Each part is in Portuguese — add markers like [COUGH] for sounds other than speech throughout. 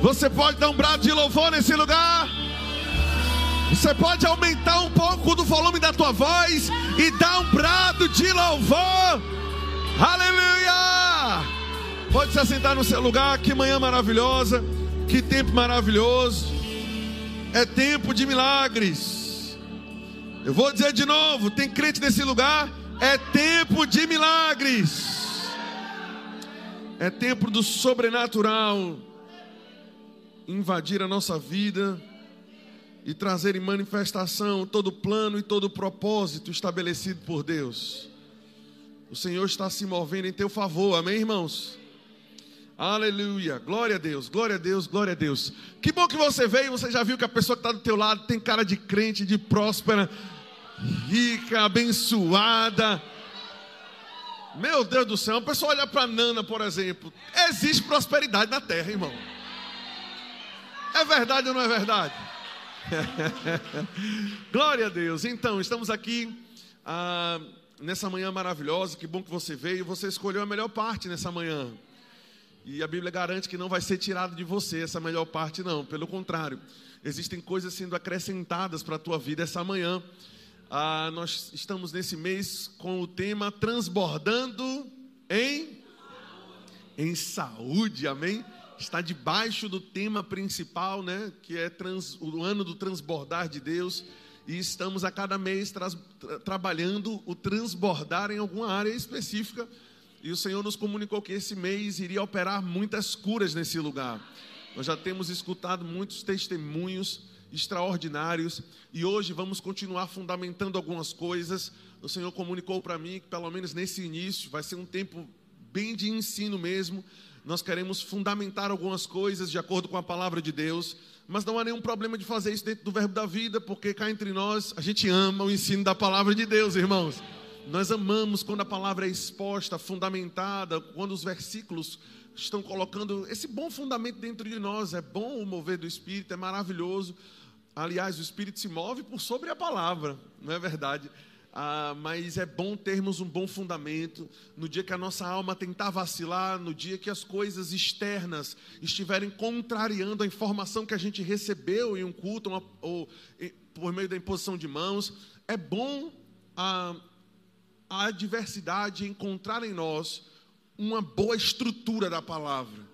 Você pode dar um brado de louvor nesse lugar? Você pode aumentar um pouco do volume da tua voz e dar um brado de louvor. Aleluia! Pode se assentar no seu lugar. Que manhã maravilhosa, que tempo maravilhoso. É tempo de milagres. Eu vou dizer de novo: tem crente nesse lugar? É tempo de milagres. É tempo do sobrenatural invadir a nossa vida e trazer em manifestação todo o plano e todo o propósito estabelecido por Deus. O Senhor está se movendo em teu favor, amém, irmãos? Aleluia, glória a Deus, glória a Deus, glória a Deus. Que bom que você veio, você já viu que a pessoa que está do teu lado tem cara de crente, de próspera, rica, abençoada. Meu Deus do céu, a pessoa olha para Nana, por exemplo. Existe prosperidade na terra, irmão. É verdade ou não é verdade? [LAUGHS] Glória a Deus. Então, estamos aqui ah, nessa manhã maravilhosa. Que bom que você veio. Você escolheu a melhor parte nessa manhã. E a Bíblia garante que não vai ser tirado de você essa melhor parte, não. Pelo contrário, existem coisas sendo acrescentadas para a tua vida essa manhã. Ah, nós estamos nesse mês com o tema Transbordando em, em saúde. Amém? Está debaixo do tema principal, né, que é trans, o ano do transbordar de Deus, e estamos a cada mês tra trabalhando o transbordar em alguma área específica. E o Senhor nos comunicou que esse mês iria operar muitas curas nesse lugar. Nós já temos escutado muitos testemunhos extraordinários e hoje vamos continuar fundamentando algumas coisas. O Senhor comunicou para mim que, pelo menos nesse início, vai ser um tempo bem de ensino mesmo, nós queremos fundamentar algumas coisas de acordo com a palavra de Deus, mas não há nenhum problema de fazer isso dentro do verbo da vida, porque cá entre nós a gente ama o ensino da palavra de Deus, irmãos. Nós amamos quando a palavra é exposta, fundamentada, quando os versículos estão colocando esse bom fundamento dentro de nós. É bom o mover do Espírito, é maravilhoso. Aliás, o Espírito se move por sobre a palavra, não é verdade? Ah, mas é bom termos um bom fundamento. No dia que a nossa alma tentar vacilar, no dia que as coisas externas estiverem contrariando a informação que a gente recebeu em um culto uma, ou por meio da imposição de mãos, é bom a, a adversidade encontrar em nós uma boa estrutura da palavra.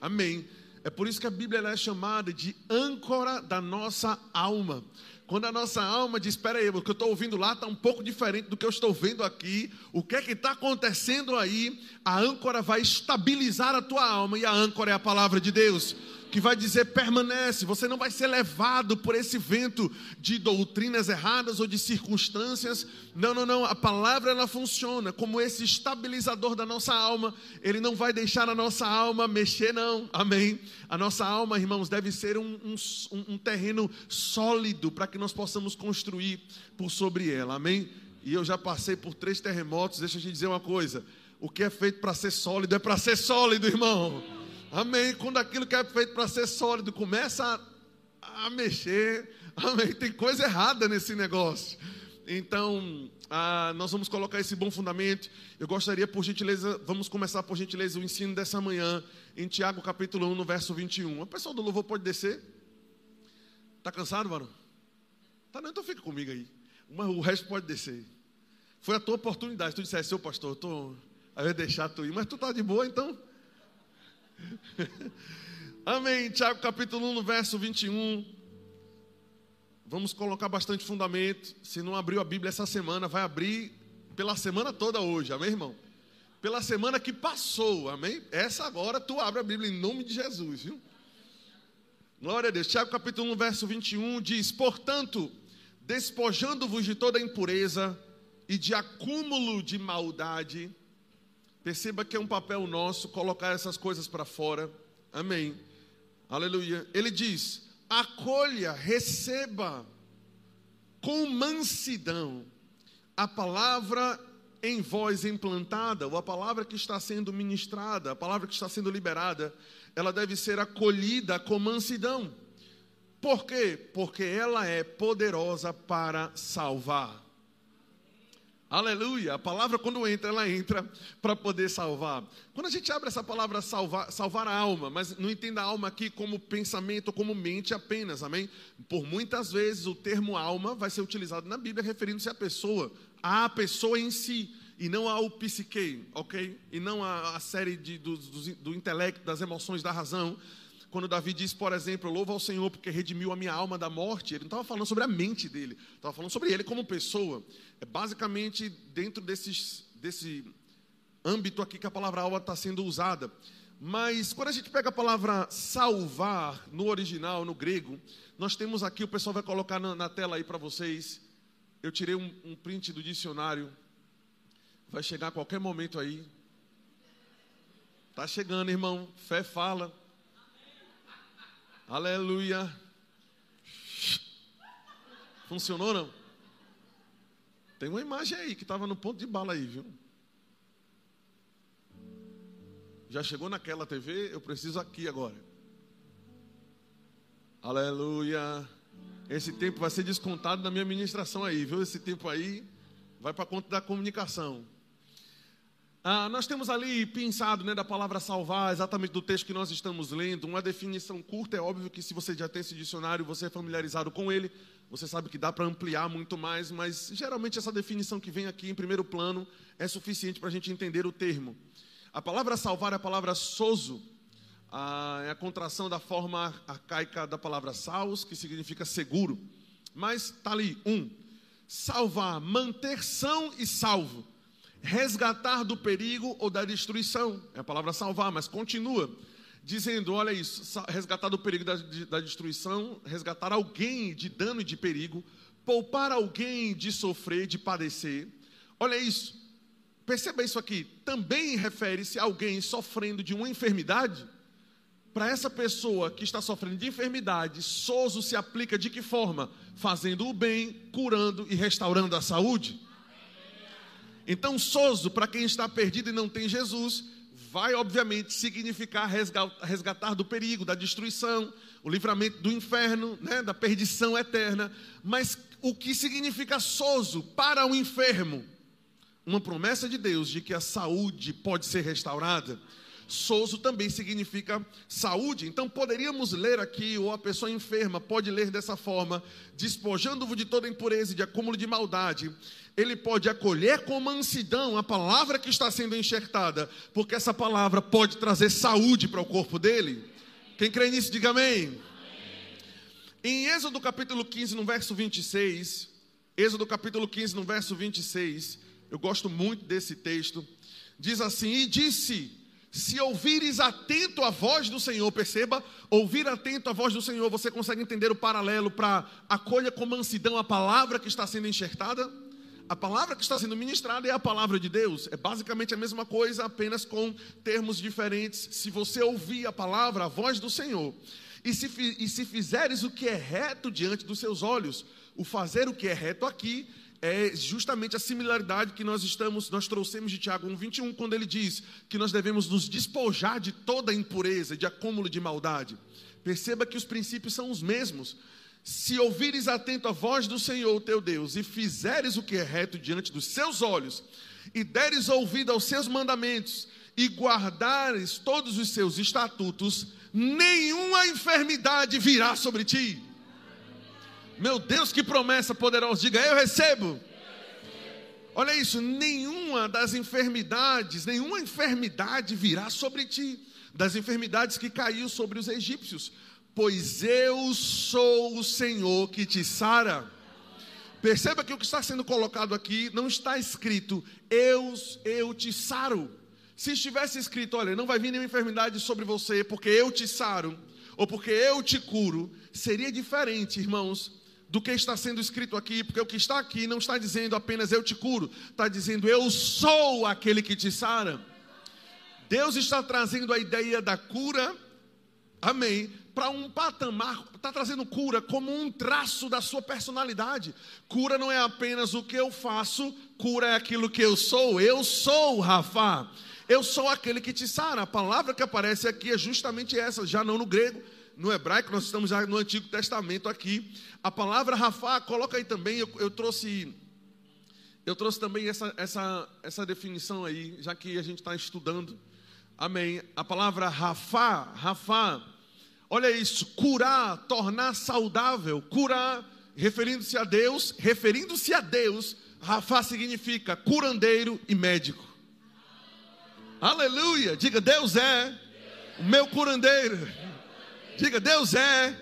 Amém. É por isso que a Bíblia é chamada de âncora da nossa alma. Quando a nossa alma diz: Espera aí, o que eu estou ouvindo lá está um pouco diferente do que eu estou vendo aqui, o que é que está acontecendo aí? A âncora vai estabilizar a tua alma, e a âncora é a palavra de Deus que vai dizer permanece, você não vai ser levado por esse vento de doutrinas erradas ou de circunstâncias. Não, não, não, a palavra ela funciona como esse estabilizador da nossa alma. Ele não vai deixar a nossa alma mexer, não. Amém. A nossa alma, irmãos, deve ser um, um, um terreno sólido para que nós possamos construir por sobre ela. Amém. E eu já passei por três terremotos. Deixa eu te dizer uma coisa: o que é feito para ser sólido é para ser sólido, irmão. Amém. Quando aquilo que é feito para ser sólido começa a, a, mexer, amém. Tem coisa errada nesse negócio. Então, ah, nós vamos colocar esse bom fundamento. Eu gostaria, por gentileza, vamos começar por gentileza o ensino dessa manhã, em Tiago capítulo 1, no verso 21. O pessoal do louvor pode descer? Está cansado, varão? Tá não, então fica comigo aí. o resto pode descer. Foi a tua oportunidade. Tu disseste, seu pastor, eu tô, ia deixar tu ir, mas tu tá de boa, então [LAUGHS] Amém. Tiago capítulo 1, no verso 21. Vamos colocar bastante fundamento. Se não abriu a Bíblia essa semana, vai abrir pela semana toda hoje. Amém, irmão? Pela semana que passou. Amém? Essa agora tu abre a Bíblia em nome de Jesus, viu? Glória a Deus. Tiago capítulo 1, verso 21 diz: Portanto, despojando-vos de toda impureza e de acúmulo de maldade, Perceba que é um papel nosso colocar essas coisas para fora. Amém. Aleluia. Ele diz: acolha, receba com mansidão a palavra em voz implantada, ou a palavra que está sendo ministrada, a palavra que está sendo liberada, ela deve ser acolhida com mansidão. Por quê? Porque ela é poderosa para salvar. Aleluia. A palavra, quando entra, ela entra para poder salvar. Quando a gente abre essa palavra salvar, salvar a alma, mas não entenda a alma aqui como pensamento, como mente apenas, amém? Por muitas vezes o termo alma vai ser utilizado na Bíblia referindo-se à pessoa, à pessoa em si, e não ao psique, ok? E não à, série de, do, do, do intelecto, das emoções, da razão. Quando Davi diz, por exemplo, louva ao Senhor porque redimiu a minha alma da morte, ele não estava falando sobre a mente dele, estava falando sobre ele como pessoa. É basicamente dentro desses, desse âmbito aqui que a palavra alma está sendo usada. Mas quando a gente pega a palavra salvar no original, no grego, nós temos aqui, o pessoal vai colocar na, na tela aí para vocês. Eu tirei um, um print do dicionário. Vai chegar a qualquer momento aí. Tá chegando, irmão. Fé fala. Aleluia. Funcionou não? Tem uma imagem aí que estava no ponto de bala aí, viu? Já chegou naquela TV, eu preciso aqui agora. Aleluia. Esse tempo vai ser descontado na minha ministração aí, viu? Esse tempo aí vai para conta da comunicação. Ah, nós temos ali pensado né, da palavra salvar, exatamente do texto que nós estamos lendo, uma definição curta. É óbvio que se você já tem esse dicionário, você é familiarizado com ele, você sabe que dá para ampliar muito mais, mas geralmente essa definição que vem aqui em primeiro plano é suficiente para a gente entender o termo. A palavra salvar é a palavra soso, ah, é a contração da forma arcaica da palavra saus, que significa seguro. Mas está ali, um, salvar, manter são e salvo resgatar do perigo ou da destruição. É a palavra salvar, mas continua dizendo: olha isso, resgatar do perigo da, da destruição, resgatar alguém de dano e de perigo, poupar alguém de sofrer, de padecer. Olha isso, perceba isso aqui. Também refere-se a alguém sofrendo de uma enfermidade. Para essa pessoa que está sofrendo de enfermidade, Soso se aplica de que forma? Fazendo o bem, curando e restaurando a saúde. Então, sozo, para quem está perdido e não tem Jesus, vai obviamente significar resgatar do perigo, da destruição, o livramento do inferno, né, da perdição eterna. Mas o que significa sozo para o enfermo? Uma promessa de Deus de que a saúde pode ser restaurada. Sozo também significa saúde. Então poderíamos ler aqui, ou a pessoa enferma pode ler dessa forma: despojando-vos de toda impureza e de acúmulo de maldade, ele pode acolher com mansidão a palavra que está sendo enxertada, porque essa palavra pode trazer saúde para o corpo dele. Quem crê nisso, diga amém. amém. Em Êxodo capítulo 15, no verso 26, Êxodo capítulo 15, no verso 26, eu gosto muito desse texto, diz assim: E disse: Se ouvires atento a voz do Senhor, perceba, ouvir atento a voz do Senhor, você consegue entender o paralelo para acolha com mansidão a palavra que está sendo enxertada? a palavra que está sendo ministrada é a palavra de Deus. É basicamente a mesma coisa, apenas com termos diferentes. Se você ouvir a palavra, a voz do Senhor, e se, e se fizeres o que é reto diante dos seus olhos, o fazer o que é reto aqui é justamente a similaridade que nós estamos, nós trouxemos de Tiago 1:21, quando ele diz que nós devemos nos despojar de toda impureza, de acúmulo de maldade. Perceba que os princípios são os mesmos. Se ouvires atento a voz do Senhor teu Deus e fizeres o que é reto diante dos seus olhos, e deres ouvido aos seus mandamentos, e guardares todos os seus estatutos, nenhuma enfermidade virá sobre ti. Meu Deus, que promessa poderosa! Diga, eu recebo. Olha isso, nenhuma das enfermidades, nenhuma enfermidade virá sobre ti, das enfermidades que caiu sobre os egípcios, pois eu sou o Senhor que te sara. Perceba que o que está sendo colocado aqui não está escrito, eu, eu te saro. Se estivesse escrito, olha, não vai vir nenhuma enfermidade sobre você, porque eu te saro, ou porque eu te curo, seria diferente, irmãos, do que está sendo escrito aqui, porque o que está aqui não está dizendo apenas eu te curo, está dizendo eu sou aquele que te sara. Deus está trazendo a ideia da cura, amém, para um patamar, está trazendo cura como um traço da sua personalidade. Cura não é apenas o que eu faço, cura é aquilo que eu sou. Eu sou Rafa. Eu sou aquele que te sara. A palavra que aparece aqui é justamente essa, já não no grego, no hebraico, nós estamos já no Antigo Testamento aqui. A palavra Rafa, coloca aí também, eu, eu trouxe Eu trouxe também essa, essa, essa definição aí, já que a gente está estudando. Amém. A palavra Rafa, Rafa, olha isso, curar, tornar saudável, curar, referindo-se a Deus, referindo-se a Deus, Rafa significa curandeiro e médico. Aleluia! Diga, Deus é o meu curandeiro. Diga, Deus é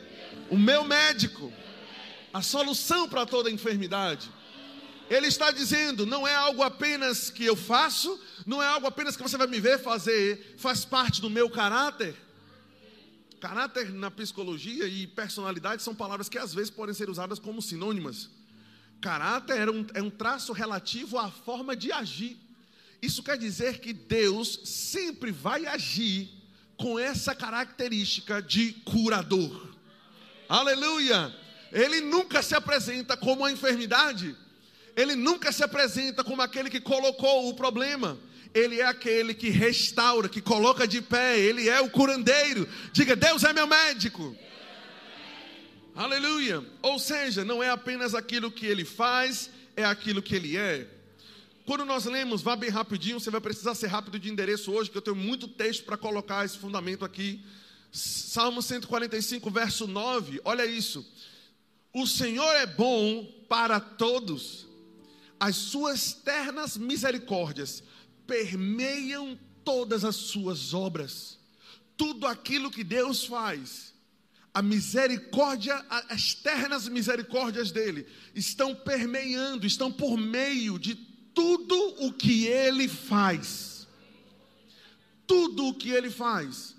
o meu médico. A solução para toda enfermidade. Ele está dizendo: não é algo apenas que eu faço, não é algo apenas que você vai me ver fazer, faz parte do meu caráter. Caráter na psicologia e personalidade são palavras que às vezes podem ser usadas como sinônimas. Caráter é um, é um traço relativo à forma de agir. Isso quer dizer que Deus sempre vai agir com essa característica de curador. Aleluia! Ele nunca se apresenta como a enfermidade, ele nunca se apresenta como aquele que colocou o problema. Ele é aquele que restaura, que coloca de pé, ele é o curandeiro. Diga, Deus é meu médico. Aleluia. Ou seja, não é apenas aquilo que ele faz, é aquilo que ele é. Quando nós lemos, vá bem rapidinho, você vai precisar ser rápido de endereço hoje, que eu tenho muito texto para colocar esse fundamento aqui. Salmo 145, verso 9, olha isso. O Senhor é bom para todos, as suas ternas misericórdias permeiam todas as suas obras. Tudo aquilo que Deus faz a misericórdia, as ternas misericórdias dele estão permeando, estão por meio de tudo o que ele faz. Tudo o que ele faz,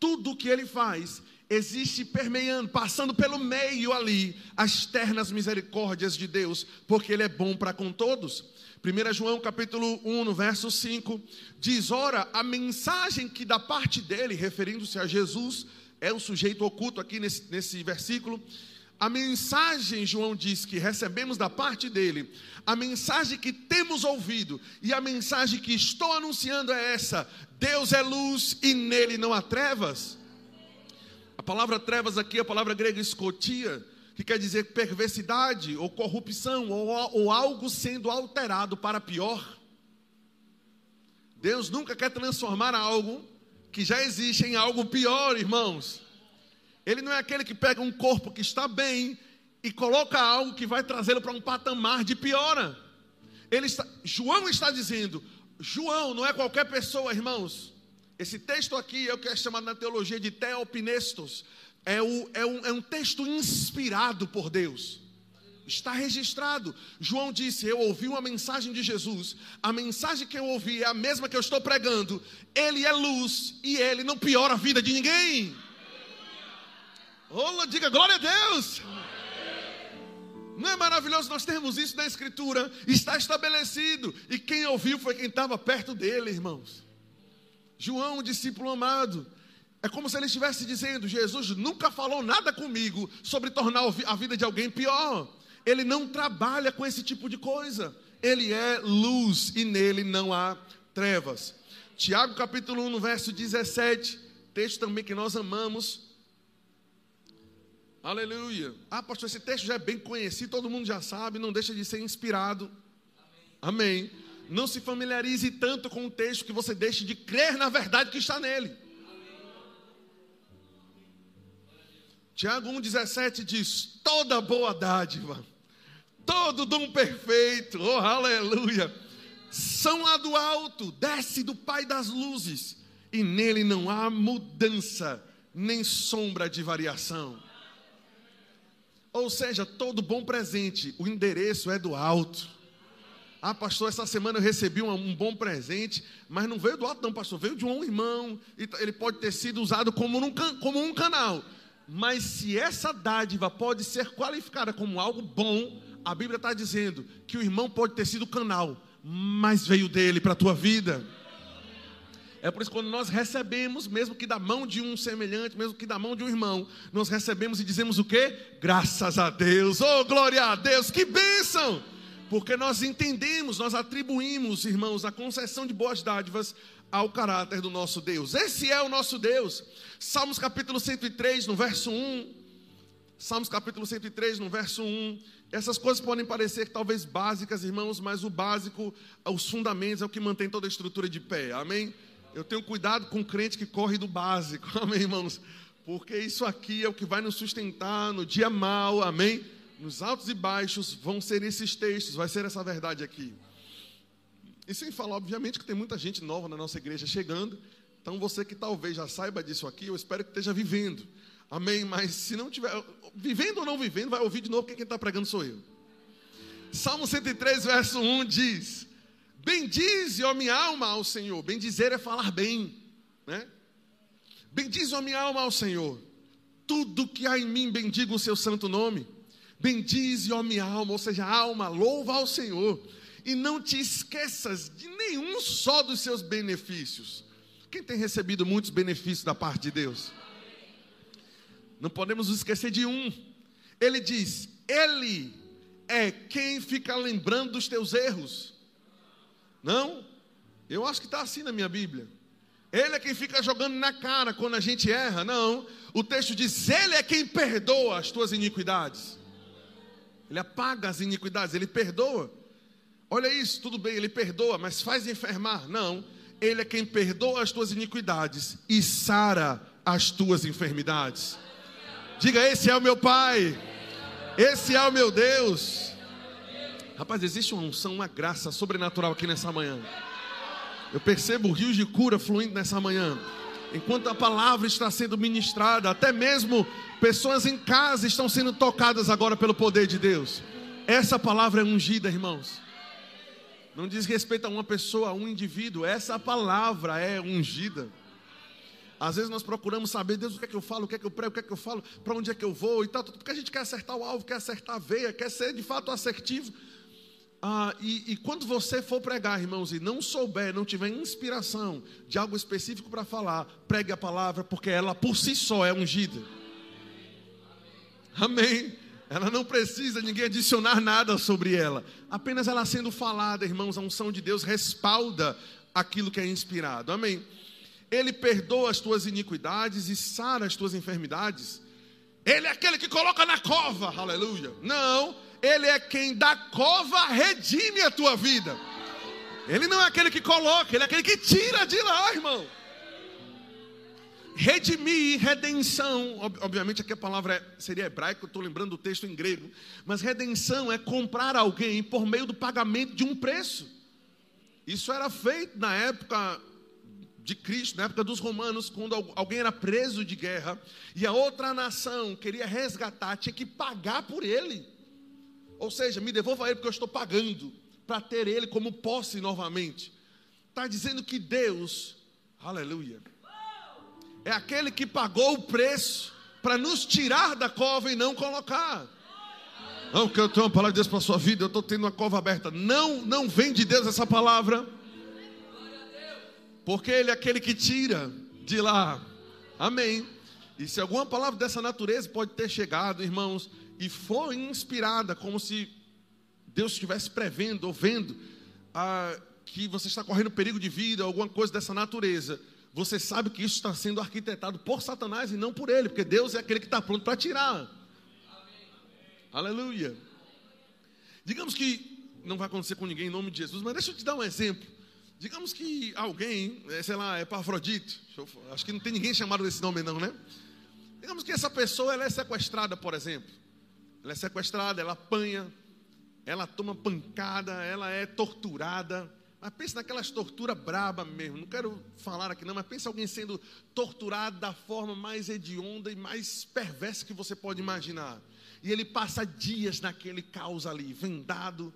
tudo o que ele faz, existe permeando, passando pelo meio ali, as ternas misericórdias de Deus, porque ele é bom para com todos. 1 João capítulo 1, no verso 5, diz: Ora, a mensagem que da parte dele, referindo-se a Jesus, é o sujeito oculto aqui nesse, nesse versículo. A mensagem, João diz que recebemos da parte dele, a mensagem que temos ouvido e a mensagem que estou anunciando é essa: Deus é luz e nele não há trevas. A palavra trevas aqui é a palavra grega escotia, que quer dizer perversidade ou corrupção ou, ou algo sendo alterado para pior. Deus nunca quer transformar algo que já existe em algo pior, irmãos. Ele não é aquele que pega um corpo que está bem e coloca algo que vai trazê-lo para um patamar de piora. Ele está, João está dizendo, João não é qualquer pessoa, irmãos. Esse texto aqui é o que é chamado na teologia de teopnestos. É, o, é, um, é um texto inspirado por Deus. Está registrado. João disse: Eu ouvi uma mensagem de Jesus. A mensagem que eu ouvi é a mesma que eu estou pregando. Ele é luz e ele não piora a vida de ninguém. Olá, diga glória a Deus. Não é maravilhoso nós termos isso na Escritura? Está estabelecido. E quem ouviu foi quem estava perto dele, irmãos. João, discípulo amado. É como se ele estivesse dizendo: Jesus nunca falou nada comigo sobre tornar a vida de alguém pior ele não trabalha com esse tipo de coisa. Ele é luz e nele não há trevas. Tiago capítulo 1, no verso 17, texto também que nós amamos. Aleluia. Ah, pastor, esse texto já é bem conhecido, todo mundo já sabe, não deixa de ser inspirado. Amém. Amém. Não se familiarize tanto com o texto que você deixe de crer na verdade que está nele. Tiago 1,17 diz: toda boa dádiva todo dom perfeito, oh aleluia, são lá do alto, desce do Pai das luzes, e nele não há mudança, nem sombra de variação. Ou seja, todo bom presente, o endereço é do alto. Ah, pastor, essa semana eu recebi um, um, bom presente, mas não veio do alto, não, pastor, veio de um irmão, ele pode ter sido usado como um, como um canal. Mas se essa dádiva pode ser qualificada como algo bom, a Bíblia está dizendo que o irmão pode ter sido canal, mas veio dele para a tua vida. É por isso que quando nós recebemos, mesmo que da mão de um semelhante, mesmo que da mão de um irmão, nós recebemos e dizemos o quê? Graças a Deus, oh glória a Deus, que bênção! Porque nós entendemos, nós atribuímos, irmãos, a concessão de boas dádivas ao caráter do nosso Deus. Esse é o nosso Deus. Salmos capítulo 103, no verso 1. Salmos capítulo 103, no verso 1. Essas coisas podem parecer talvez básicas, irmãos, mas o básico, os fundamentos é o que mantém toda a estrutura de pé. Amém? Eu tenho cuidado com o crente que corre do básico. [LAUGHS] Amém, irmãos? Porque isso aqui é o que vai nos sustentar no dia mal. Amém? Nos altos e baixos vão ser esses textos, vai ser essa verdade aqui. E sem falar, obviamente, que tem muita gente nova na nossa igreja chegando. Então, você que talvez já saiba disso aqui, eu espero que esteja vivendo. Amém? Mas se não tiver, vivendo ou não vivendo, vai ouvir de novo, porque quem está pregando sou eu. Salmo 103, verso 1 diz: Bendize, ó minha alma, ao Senhor. Bendizer é falar bem, né? Bendize, ó minha alma, ao Senhor. Tudo que há em mim, bendiga o seu santo nome. Bendize, ó minha alma, ou seja, alma, louva ao Senhor. E não te esqueças de nenhum só dos seus benefícios. Quem tem recebido muitos benefícios da parte de Deus? Não podemos esquecer de um. Ele diz: Ele é quem fica lembrando dos teus erros. Não? Eu acho que está assim na minha Bíblia. Ele é quem fica jogando na cara quando a gente erra. Não. O texto diz: Ele é quem perdoa as tuas iniquidades. Ele apaga as iniquidades, ele perdoa. Olha isso, tudo bem, ele perdoa, mas faz enfermar. Não. Ele é quem perdoa as tuas iniquidades e sara as tuas enfermidades. Diga: Esse é o meu Pai, esse é o meu Deus. Rapaz, existe uma unção, uma graça sobrenatural aqui nessa manhã. Eu percebo rios de cura fluindo nessa manhã. Enquanto a palavra está sendo ministrada, até mesmo pessoas em casa estão sendo tocadas agora pelo poder de Deus. Essa palavra é ungida, irmãos. Não diz respeito a uma pessoa, a um indivíduo. Essa palavra é ungida. Às vezes nós procuramos saber, Deus, o que é que eu falo, o que é que eu prego, o que é que eu falo, para onde é que eu vou e tal, porque a gente quer acertar o alvo, quer acertar a veia, quer ser de fato assertivo. Ah, e, e, quando você for pregar, irmãos, e não souber, não tiver inspiração de algo específico para falar, pregue a palavra, porque ela por si só é ungida. Amém. Ela não precisa ninguém adicionar nada sobre ela. Apenas ela sendo falada, irmãos, a unção de Deus respalda aquilo que é inspirado. Amém. Ele perdoa as tuas iniquidades e sara as tuas enfermidades. Ele é aquele que coloca na cova, aleluia. Não, ele é quem da cova redime a tua vida. Ele não é aquele que coloca, ele é aquele que tira de lá, irmão. Redimir, redenção, obviamente aqui a palavra é, seria hebraica, eu estou lembrando do texto em grego, mas redenção é comprar alguém por meio do pagamento de um preço. Isso era feito na época de Cristo, na época dos romanos, quando alguém era preso de guerra e a outra nação queria resgatar, tinha que pagar por ele. Ou seja, me devolva ele porque eu estou pagando para ter ele como posse novamente. Está dizendo que Deus, aleluia, é aquele que pagou o preço para nos tirar da cova e não colocar. Não, que eu tenho uma palavra de Deus para a sua vida, eu estou tendo uma cova aberta. Não, não vem de Deus essa palavra porque Ele é aquele que tira de lá. Amém. E se alguma palavra dessa natureza pode ter chegado, irmãos, e foi inspirada, como se Deus estivesse prevendo ou vendo ah, que você está correndo perigo de vida, alguma coisa dessa natureza, você sabe que isso está sendo arquitetado por Satanás e não por ele, porque Deus é aquele que está pronto para tirar. Amém. Aleluia. Digamos que não vai acontecer com ninguém em nome de Jesus, mas deixa eu te dar um exemplo. Digamos que alguém, é, sei lá, é Pafrodite, acho que não tem ninguém chamado desse nome não, né? Digamos que essa pessoa ela é sequestrada, por exemplo. Ela é sequestrada, ela apanha, ela toma pancada, ela é torturada. Mas pensa naquelas torturas braba mesmo. Não quero falar aqui não, mas pensa alguém sendo torturado da forma mais hedionda e mais perversa que você pode imaginar. E ele passa dias naquele caos ali, vendado,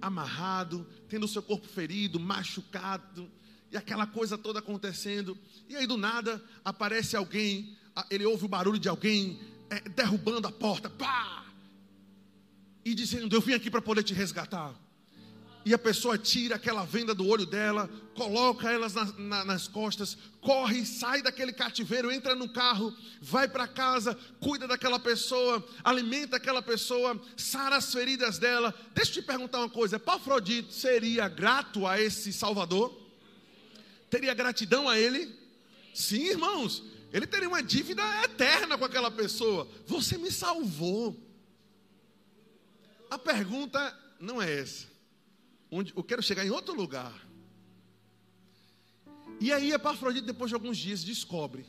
amarrado, tendo o seu corpo ferido, machucado, e aquela coisa toda acontecendo. E aí do nada aparece alguém, ele ouve o barulho de alguém é, derrubando a porta, pá! E dizendo: Eu vim aqui para poder te resgatar e a pessoa tira aquela venda do olho dela, coloca elas na, na, nas costas, corre, sai daquele cativeiro, entra no carro, vai para casa, cuida daquela pessoa, alimenta aquela pessoa, sara as feridas dela. Deixa eu te perguntar uma coisa: Pafrodito seria grato a esse Salvador? Teria gratidão a ele? Sim, irmãos. Ele teria uma dívida eterna com aquela pessoa. Você me salvou. A pergunta não é essa. Onde eu quero chegar em outro lugar. E aí Epafrodito, depois de alguns dias, descobre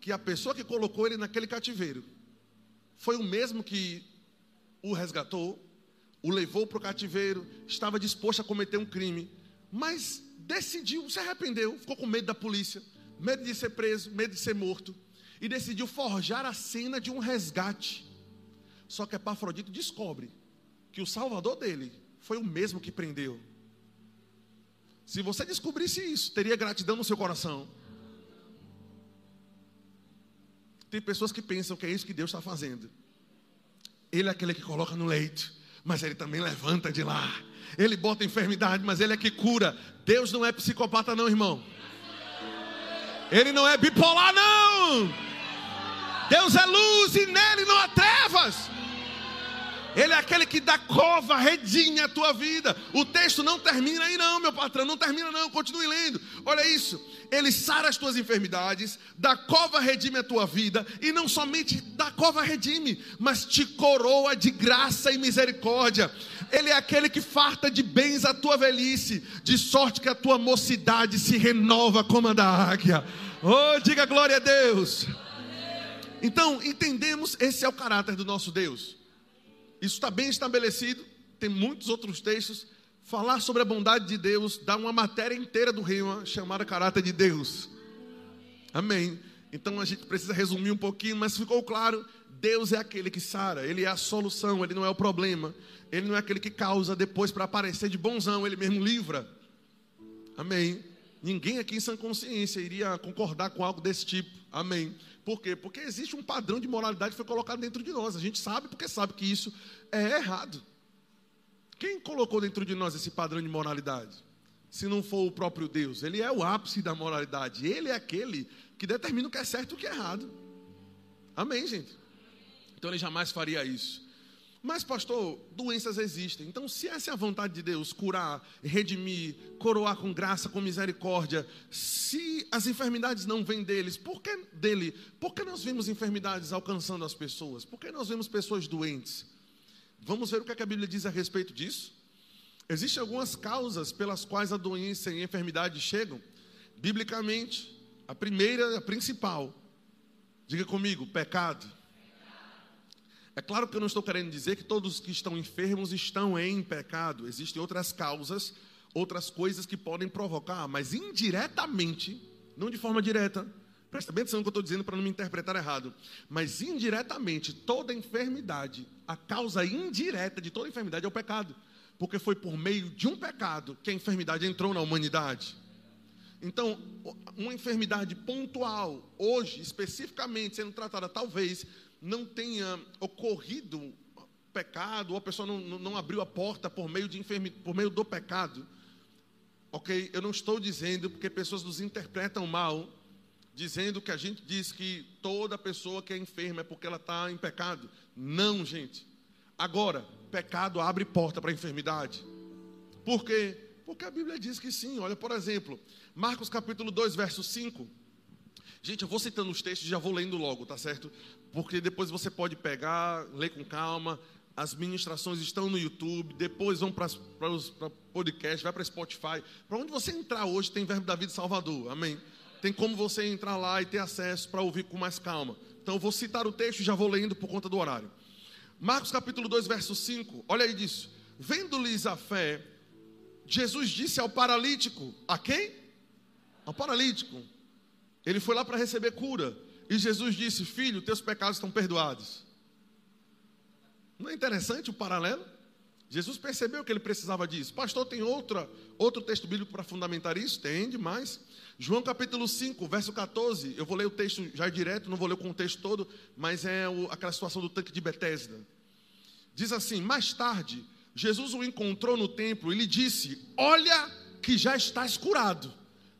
que a pessoa que colocou ele naquele cativeiro foi o mesmo que o resgatou, o levou para o cativeiro, estava disposto a cometer um crime, mas decidiu, se arrependeu, ficou com medo da polícia, medo de ser preso, medo de ser morto, e decidiu forjar a cena de um resgate. Só que Epafrodito descobre que o salvador dele foi o mesmo que prendeu. Se você descobrisse isso, teria gratidão no seu coração. Tem pessoas que pensam que é isso que Deus está fazendo. Ele é aquele que coloca no leito, mas ele também levanta de lá. Ele bota enfermidade, mas ele é que cura. Deus não é psicopata, não, irmão. Ele não é bipolar, não. Deus é luz e nele não há trevas. Ele é aquele que dá cova, redinha a tua vida. O texto não termina aí, não, meu patrão, não termina, não. Continue lendo. Olha isso. Ele sara as tuas enfermidades, da cova redime a tua vida, e não somente da cova redime, mas te coroa de graça e misericórdia. Ele é aquele que farta de bens a tua velhice, de sorte que a tua mocidade se renova como a da águia. Oh, diga glória a Deus. Então, entendemos, esse é o caráter do nosso Deus. Isso está bem estabelecido, tem muitos outros textos. Falar sobre a bondade de Deus dá uma matéria inteira do Rima chamada caráter de Deus. Amém. Então a gente precisa resumir um pouquinho, mas ficou claro: Deus é aquele que sara, Ele é a solução, Ele não é o problema, Ele não é aquele que causa depois para aparecer de bonzão, Ele mesmo livra. Amém. Ninguém aqui em sã consciência iria concordar com algo desse tipo. Amém. Por quê? Porque existe um padrão de moralidade que foi colocado dentro de nós. A gente sabe porque sabe que isso é errado. Quem colocou dentro de nós esse padrão de moralidade? Se não for o próprio Deus, ele é o ápice da moralidade. Ele é aquele que determina o que é certo e o que é errado. Amém, gente? Então ele jamais faria isso. Mas, pastor, doenças existem. Então, se essa é a vontade de Deus, curar, redimir, coroar com graça, com misericórdia, se as enfermidades não vêm deles, por que dele? Por que nós vemos enfermidades alcançando as pessoas? Por que nós vemos pessoas doentes? Vamos ver o que a Bíblia diz a respeito disso? Existem algumas causas pelas quais a doença e a enfermidade chegam. Biblicamente, a primeira, a principal, diga comigo, pecado. É claro que eu não estou querendo dizer que todos que estão enfermos estão em pecado. Existem outras causas, outras coisas que podem provocar, mas indiretamente, não de forma direta. Presta bem atenção no que eu estou dizendo para não me interpretar errado. Mas indiretamente, toda enfermidade, a causa indireta de toda enfermidade é o pecado. Porque foi por meio de um pecado que a enfermidade entrou na humanidade. Então, uma enfermidade pontual, hoje, especificamente sendo tratada, talvez não tenha ocorrido pecado, ou a pessoa não, não abriu a porta por meio, de enfermi, por meio do pecado, ok? Eu não estou dizendo porque pessoas nos interpretam mal, dizendo que a gente diz que toda pessoa que é enferma é porque ela está em pecado. Não, gente. Agora, pecado abre porta para a enfermidade. Por quê? Porque a Bíblia diz que sim. Olha, por exemplo, Marcos capítulo 2, verso 5. Gente, eu vou citando os textos e já vou lendo logo, tá certo? Porque depois você pode pegar, ler com calma. As ministrações estão no YouTube, depois vão para o podcast, vai para Spotify. Para onde você entrar hoje tem Verbo da Vida Salvador, amém? Tem como você entrar lá e ter acesso para ouvir com mais calma. Então eu vou citar o texto e já vou lendo por conta do horário. Marcos capítulo 2, verso 5, olha aí disso. Vendo-lhes a fé, Jesus disse ao paralítico: A quem? Ao paralítico. Ele foi lá para receber cura. E Jesus disse: Filho, teus pecados estão perdoados. Não é interessante o paralelo? Jesus percebeu que ele precisava disso. Pastor, tem outra, outro texto bíblico para fundamentar isso? Tem demais. João capítulo 5, verso 14. Eu vou ler o texto já direto, não vou ler o contexto todo, mas é o, aquela situação do tanque de Betesda. Diz assim: Mais tarde, Jesus o encontrou no templo e lhe disse: Olha que já estás curado,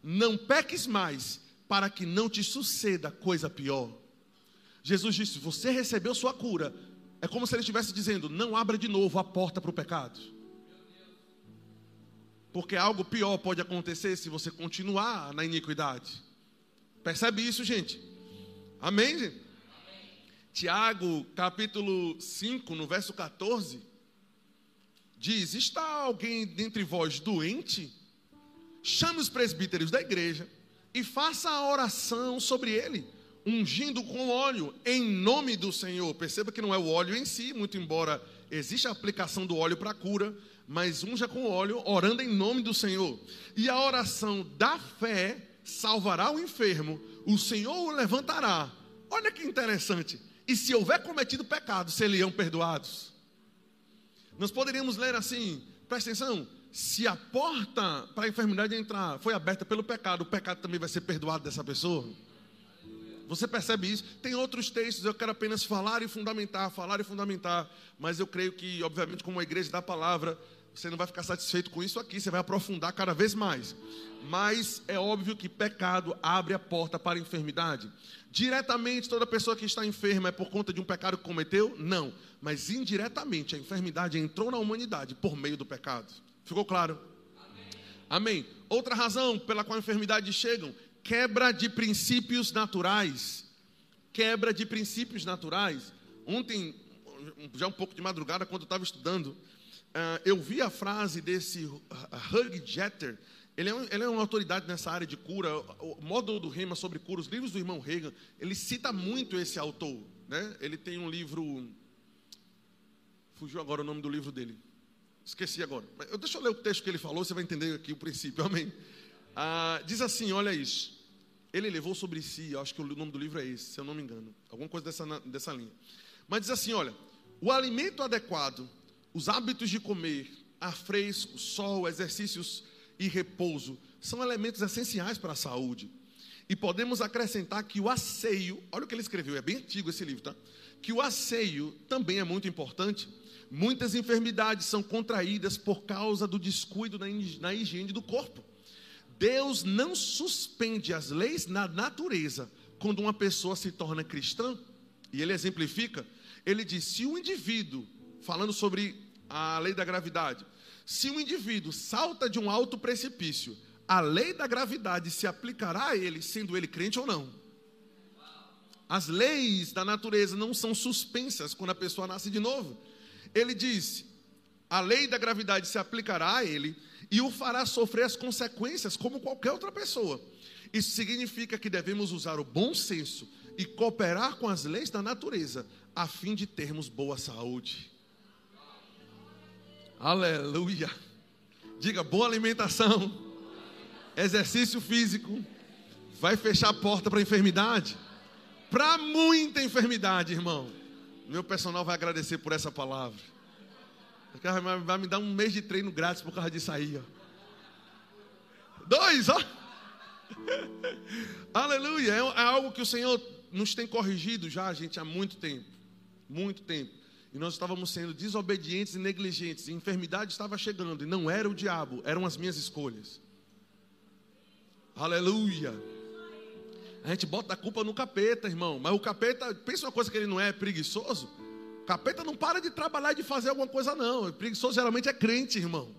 não peques mais, para que não te suceda coisa pior. Jesus disse: Você recebeu sua cura. É como se ele estivesse dizendo: Não abra de novo a porta para o pecado. Porque algo pior pode acontecer se você continuar na iniquidade. Percebe isso, gente? Amém, gente? Tiago, capítulo 5, no verso 14, diz: Está alguém dentre vós doente? Chame os presbíteros da igreja e faça a oração sobre ele, ungindo com óleo em nome do Senhor. Perceba que não é o óleo em si, muito embora exista a aplicação do óleo para cura, mas unja com óleo, orando em nome do Senhor. E a oração da fé salvará o enfermo, o Senhor o levantará. Olha que interessante. E se houver cometido pecado, seriam perdoados. Nós poderíamos ler assim, presta atenção, se a porta para a enfermidade entrar foi aberta pelo pecado, o pecado também vai ser perdoado dessa pessoa. Você percebe isso? Tem outros textos, eu quero apenas falar e fundamentar, falar e fundamentar, mas eu creio que, obviamente, como a igreja da palavra, você não vai ficar satisfeito com isso aqui, você vai aprofundar cada vez mais. Mas é óbvio que pecado abre a porta para a enfermidade. Diretamente, toda pessoa que está enferma é por conta de um pecado que cometeu? Não. Mas indiretamente, a enfermidade entrou na humanidade por meio do pecado. Ficou claro? Amém. Amém. Outra razão pela qual a enfermidade chegam quebra de princípios naturais. Quebra de princípios naturais. Ontem, já um pouco de madrugada, quando eu estava estudando, uh, eu vi a frase desse Hug Jeter. Ele é, um, ele é, uma autoridade nessa área de cura. O modo do Rema sobre cura, os livros do irmão Reagan, ele cita muito esse autor. Né? Ele tem um livro. Fugiu agora o nome do livro dele. Esqueci agora. Mas deixa eu ler o texto que ele falou, você vai entender aqui o princípio. [LAUGHS] Amém. Ah, diz assim: olha isso. Ele levou sobre si, acho que o nome do livro é esse, se eu não me engano. Alguma coisa dessa, dessa linha. Mas diz assim: olha, o alimento adequado os hábitos de comer, ar fresco, sol, exercícios e repouso são elementos essenciais para a saúde. E podemos acrescentar que o asseio, olha o que ele escreveu, é bem antigo esse livro, tá? Que o asseio também é muito importante. Muitas enfermidades são contraídas por causa do descuido na higiene do corpo. Deus não suspende as leis na natureza quando uma pessoa se torna cristã. E ele exemplifica, ele diz: se o indivíduo falando sobre a lei da gravidade. Se um indivíduo salta de um alto precipício, a lei da gravidade se aplicará a ele, sendo ele crente ou não. As leis da natureza não são suspensas quando a pessoa nasce de novo. Ele disse: a lei da gravidade se aplicará a ele e o fará sofrer as consequências como qualquer outra pessoa. Isso significa que devemos usar o bom senso e cooperar com as leis da natureza a fim de termos boa saúde. Aleluia. Diga boa alimentação, exercício físico, vai fechar a porta para a enfermidade. Para muita enfermidade, irmão. Meu personal vai agradecer por essa palavra. Vai me dar um mês de treino grátis por causa disso aí, ó. Dois, ó. [LAUGHS] Aleluia. É, é algo que o Senhor nos tem corrigido já, gente, há muito tempo. Muito tempo e nós estávamos sendo desobedientes e negligentes, e enfermidade estava chegando, e não era o diabo, eram as minhas escolhas. Aleluia. A gente bota a culpa no capeta, irmão, mas o capeta, pensa uma coisa que ele não é preguiçoso. O capeta não para de trabalhar e de fazer alguma coisa, não. O preguiçoso geralmente é crente, irmão.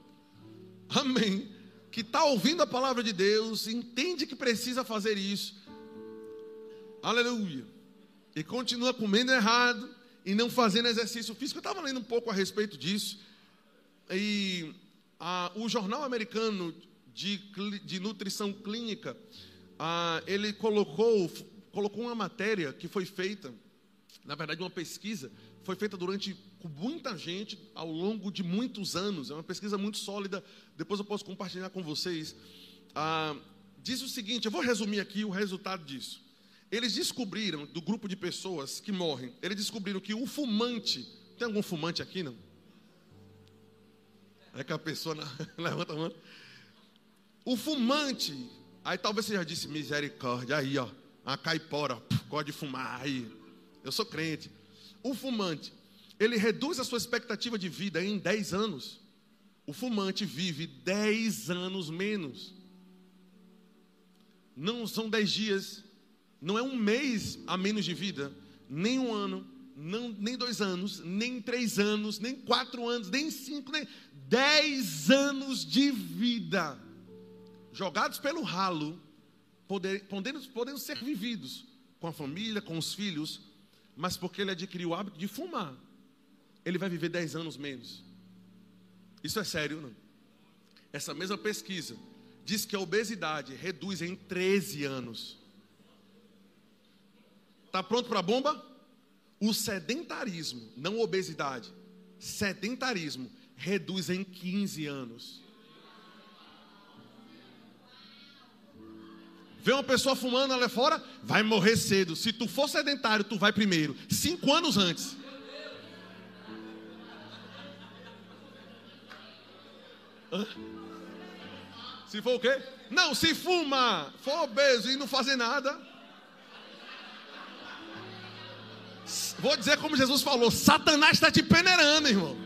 Amém. Que está ouvindo a palavra de Deus, entende que precisa fazer isso. Aleluia. E continua comendo errado e não fazendo exercício físico. Eu estava lendo um pouco a respeito disso. E a, o jornal americano de, de nutrição clínica, a, ele colocou, colocou uma matéria que foi feita, na verdade, uma pesquisa, foi feita durante com muita gente ao longo de muitos anos. É uma pesquisa muito sólida. Depois eu posso compartilhar com vocês. Ah, diz o seguinte: eu vou resumir aqui o resultado disso. Eles descobriram, do grupo de pessoas que morrem, eles descobriram que o fumante, tem algum fumante aqui não? É que a pessoa [LAUGHS] levanta a mão. O fumante, aí talvez você já disse misericórdia, aí ó, a caipora, pode fumar, aí. Eu sou crente. O fumante, ele reduz a sua expectativa de vida em 10 anos. O fumante vive 10 anos menos. Não são 10 dias, não é um mês a menos de vida, nem um ano, não, nem dois anos, nem três anos, nem quatro anos, nem cinco, nem dez anos de vida jogados pelo ralo podendo, podendo ser vividos com a família, com os filhos, mas porque ele adquiriu o hábito de fumar, ele vai viver 10 anos menos. Isso é sério, não? Essa mesma pesquisa diz que a obesidade reduz em 13 anos. Está pronto para a bomba? O sedentarismo, não obesidade, sedentarismo reduz em 15 anos. Vê uma pessoa fumando ali fora, vai morrer cedo. Se tu for sedentário, tu vai primeiro. Cinco anos antes. Hã? Se for o quê? Não, se fuma, for obeso e não fazer nada. Vou dizer como Jesus falou: Satanás está te peneirando, irmão.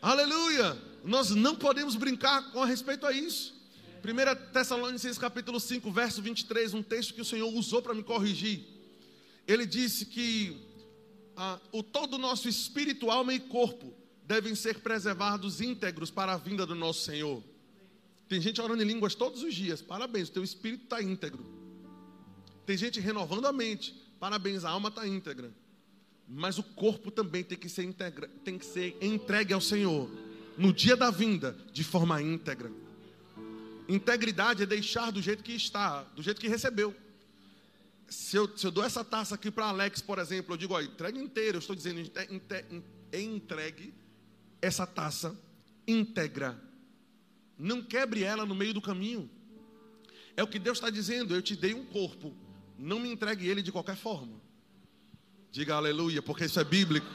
Aleluia. Nós não podemos brincar com respeito a isso. 1 Tessalonicenses capítulo 5, verso 23, um texto que o Senhor usou para me corrigir. Ele disse que ah, o todo o nosso espírito, alma e corpo devem ser preservados íntegros para a vinda do nosso Senhor. Tem gente orando em línguas todos os dias, parabéns, o teu espírito está íntegro. Tem gente renovando a mente, parabéns, a alma está íntegra. Mas o corpo também tem que, ser integra, tem que ser entregue ao Senhor no dia da vinda, de forma íntegra. Integridade é deixar do jeito que está, do jeito que recebeu. Se eu, se eu dou essa taça aqui para Alex, por exemplo, eu digo, ó, entregue inteira. Eu estou dizendo, entregue essa taça íntegra. Não quebre ela no meio do caminho. É o que Deus está dizendo. Eu te dei um corpo. Não me entregue ele de qualquer forma. Diga aleluia, porque isso é bíblico.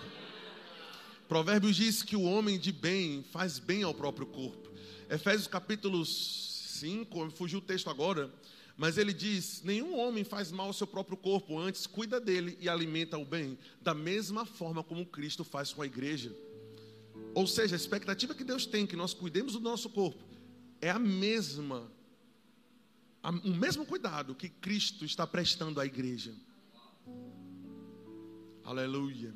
Provérbios diz que o homem de bem faz bem ao próprio corpo. Efésios capítulos 5, fugiu o texto agora, mas ele diz: Nenhum homem faz mal ao seu próprio corpo, antes cuida dele e alimenta o bem, da mesma forma como Cristo faz com a igreja. Ou seja, a expectativa que Deus tem que nós cuidemos do nosso corpo é a mesma, o mesmo cuidado que Cristo está prestando à igreja. Aleluia.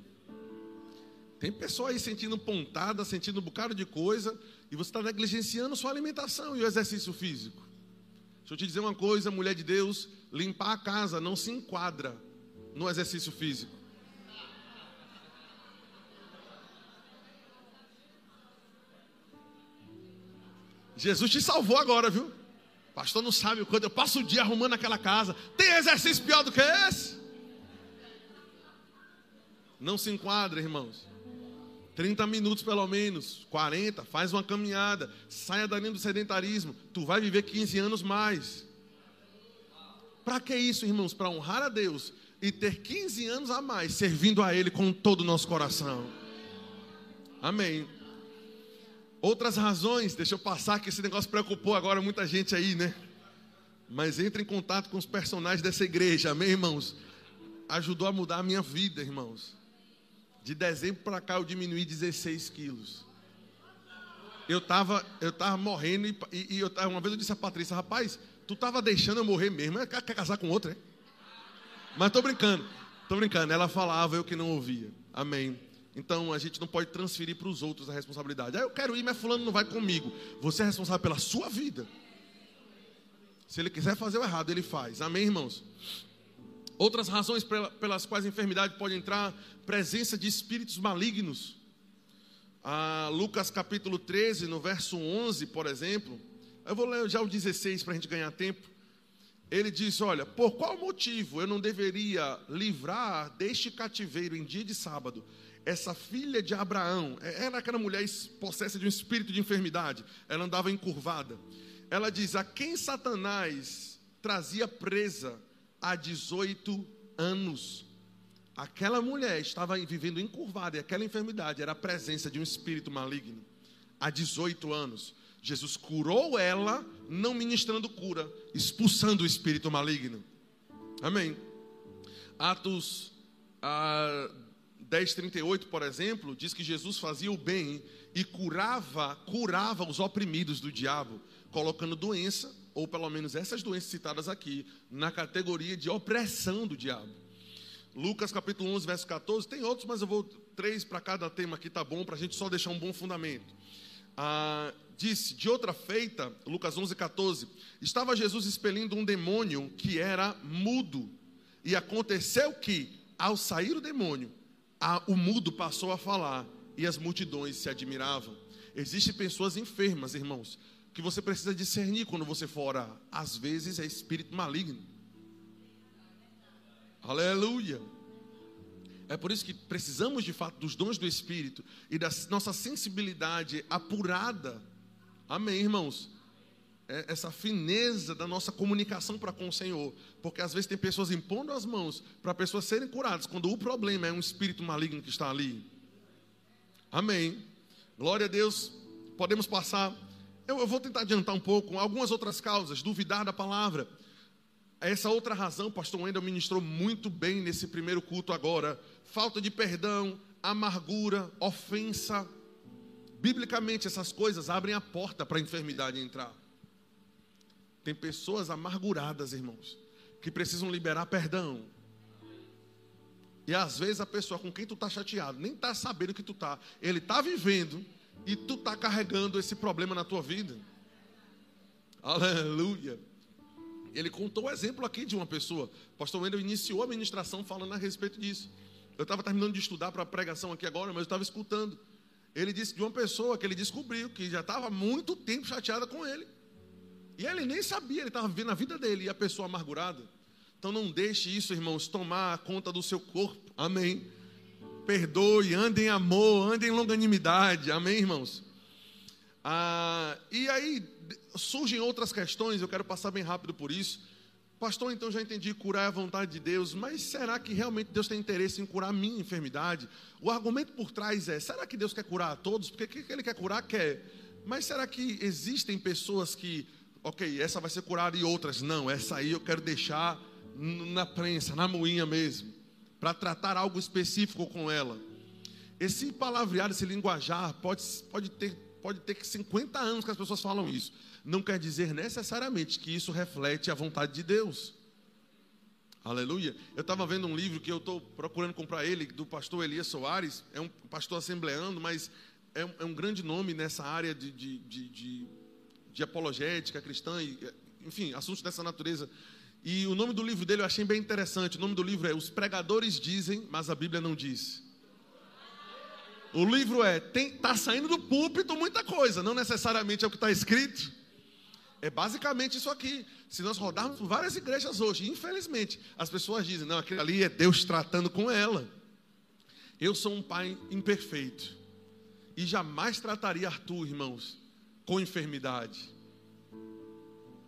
Tem pessoa aí sentindo pontada, sentindo um bocado de coisa, e você está negligenciando sua alimentação e o exercício físico. Deixa eu te dizer uma coisa, mulher de Deus, limpar a casa não se enquadra no exercício físico. Jesus te salvou agora, viu? Pastor não sabe quando eu passo o dia arrumando aquela casa. Tem exercício pior do que esse? Não se enquadra, irmãos. 30 minutos pelo menos, 40, faz uma caminhada, saia da linha do sedentarismo, tu vai viver 15 anos mais. Para que isso, irmãos? Para honrar a Deus e ter 15 anos a mais servindo a Ele com todo o nosso coração. Amém. Outras razões, deixa eu passar que esse negócio preocupou agora muita gente aí, né? Mas entre em contato com os personagens dessa igreja, amém, irmãos? Ajudou a mudar a minha vida, irmãos. De dezembro para cá eu diminuí 16 quilos. Eu estava eu tava morrendo e, e, e eu, uma vez eu disse a Patrícia, rapaz, tu estava deixando eu morrer mesmo, quer, quer casar com outra, hein? Mas estou brincando, estou brincando. Ela falava, eu que não ouvia. Amém. Então a gente não pode transferir para os outros a responsabilidade. Ah, eu quero ir, mas fulano não vai comigo. Você é responsável pela sua vida. Se ele quiser fazer o errado, ele faz. Amém, irmãos? Outras razões pelas quais a enfermidade pode entrar, presença de espíritos malignos. Ah, Lucas capítulo 13, no verso 11, por exemplo. Eu vou ler já o 16 para a gente ganhar tempo. Ele diz: Olha, por qual motivo eu não deveria livrar deste cativeiro em dia de sábado essa filha de Abraão? É, era aquela mulher possessa de um espírito de enfermidade, ela andava encurvada. Ela diz: A quem Satanás trazia presa há 18 anos. Aquela mulher estava vivendo encurvada e aquela enfermidade era a presença de um espírito maligno. Há 18 anos. Jesus curou ela, não ministrando cura, expulsando o espírito maligno. Amém. Atos ah, 10:38, por exemplo, diz que Jesus fazia o bem e curava, curava os oprimidos do diabo, colocando doença ou pelo menos essas doenças citadas aqui, na categoria de opressão do diabo. Lucas capítulo 11, verso 14, tem outros, mas eu vou três para cada tema aqui, tá bom, para a gente só deixar um bom fundamento. ah, disse: De outra feita, Lucas 11, 14: Estava Jesus expelindo um demônio que era mudo. E aconteceu que, ao sair o demônio, a, o mudo passou a falar e as multidões se admiravam. Existem pessoas enfermas, irmãos, que você precisa discernir quando você for. Às vezes é espírito maligno. Aleluia. É por isso que precisamos de fato dos dons do Espírito e da nossa sensibilidade apurada. Amém, irmãos? É essa fineza da nossa comunicação para com o Senhor. Porque às vezes tem pessoas impondo as mãos para pessoas serem curadas, quando o problema é um espírito maligno que está ali. Amém. Glória a Deus. Podemos passar. Eu, eu vou tentar adiantar um pouco algumas outras causas, duvidar da palavra. Essa outra razão, pastor Wendel ministrou muito bem nesse primeiro culto agora. Falta de perdão, amargura, ofensa. Biblicamente, essas coisas abrem a porta para a enfermidade entrar. Tem pessoas amarguradas, irmãos, que precisam liberar perdão. E às vezes a pessoa com quem tu está chateado nem está sabendo que tu está. Ele está vivendo e tu está carregando esse problema na tua vida. Aleluia. Ele contou o exemplo aqui de uma pessoa. O pastor Wendel iniciou a ministração falando a respeito disso. Eu estava terminando de estudar para a pregação aqui agora, mas eu estava escutando. Ele disse de uma pessoa que ele descobriu que já estava muito tempo chateada com ele. E ele nem sabia, ele estava vivendo a vida dele e a pessoa amargurada. Então não deixe isso, irmãos, tomar conta do seu corpo. Amém. Perdoe, ande em amor, ande em longanimidade. Amém, irmãos? Ah, e aí surgem outras questões, eu quero passar bem rápido por isso. Pastor, então já entendi, curar é a vontade de Deus, mas será que realmente Deus tem interesse em curar a minha enfermidade? O argumento por trás é: será que Deus quer curar a todos? Porque o que Ele quer curar, quer. Mas será que existem pessoas que, ok, essa vai ser curada e outras não? Essa aí eu quero deixar na prensa, na moinha mesmo, para tratar algo específico com ela. Esse palavreado, esse linguajar, pode, pode, ter, pode ter 50 anos que as pessoas falam isso. Não quer dizer necessariamente que isso reflete a vontade de Deus. Aleluia. Eu estava vendo um livro que eu estou procurando comprar ele, do pastor Elias Soares. É um pastor assembleando, mas é um, é um grande nome nessa área de, de, de, de, de apologética cristã, e, enfim, assuntos dessa natureza. E o nome do livro dele eu achei bem interessante. O nome do livro é Os Pregadores Dizem, mas a Bíblia não diz. O livro é, está saindo do púlpito muita coisa, não necessariamente é o que está escrito. É basicamente isso aqui. Se nós rodarmos por várias igrejas hoje, infelizmente, as pessoas dizem: não, aquele ali é Deus tratando com ela. Eu sou um pai imperfeito e jamais trataria Arthur, irmãos, com enfermidade.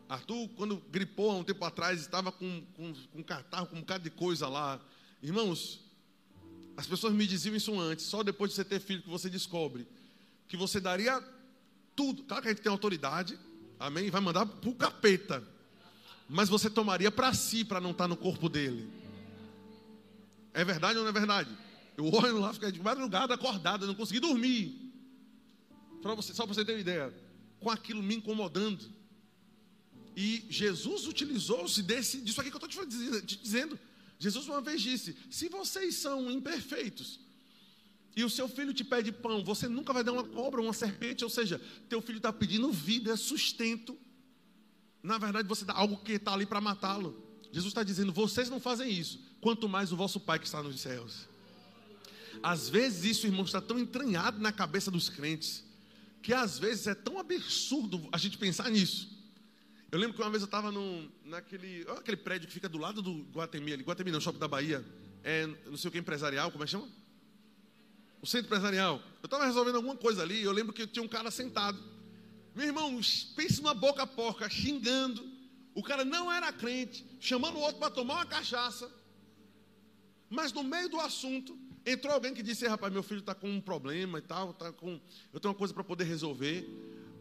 Arthur, quando gripou há um tempo atrás, estava com, com, com catarro, com um bocado de coisa lá. Irmãos, as pessoas me diziam isso antes, só depois de você ter filho que você descobre que você daria tudo. Claro que a gente tem autoridade, amém? Vai mandar para o capeta. Mas você tomaria para si, para não estar no corpo dele. É verdade ou não é verdade? Eu olho lá, fico de madrugada acordado, não consegui dormir. Pra você, só para você ter uma ideia. Com aquilo me incomodando. E Jesus utilizou-se desse, disso aqui que eu estou te dizendo. Jesus uma vez disse: Se vocês são imperfeitos e o seu filho te pede pão, você nunca vai dar uma cobra, uma serpente, ou seja, teu filho está pedindo vida, sustento. Na verdade, você dá algo que está ali para matá-lo. Jesus está dizendo: vocês não fazem isso, quanto mais o vosso Pai que está nos céus. Às vezes isso, irmão, está tão entranhado na cabeça dos crentes, que às vezes é tão absurdo a gente pensar nisso. Eu lembro que uma vez eu estava naquele aquele prédio que fica do lado do Guatemi, ali, Guatemi não, Shopping da Bahia, é, não sei o que, empresarial, como é que chama? O centro empresarial. Eu estava resolvendo alguma coisa ali, eu lembro que tinha um cara sentado. Meu irmão, pense numa boca porca, xingando. O cara não era crente, chamando o outro para tomar uma cachaça. Mas no meio do assunto, entrou alguém que disse: Rapaz, meu filho está com um problema e tal, tá com... eu tenho uma coisa para poder resolver.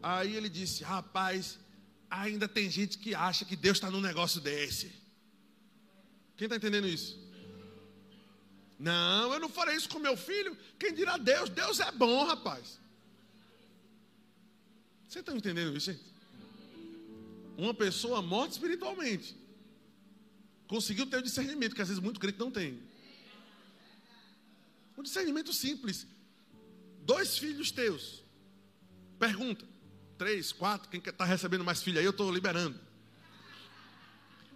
Aí ele disse: Rapaz, ainda tem gente que acha que Deus está num negócio desse. Quem está entendendo isso? Não, eu não farei isso com meu filho. Quem dirá Deus? Deus é bom, rapaz. Você está entendendo isso, gente? Uma pessoa morta espiritualmente conseguiu ter o discernimento, que às vezes muito crente não tem. Um discernimento simples. Dois filhos teus Pergunta. Três, quatro, quem está recebendo mais filho aí, eu estou liberando.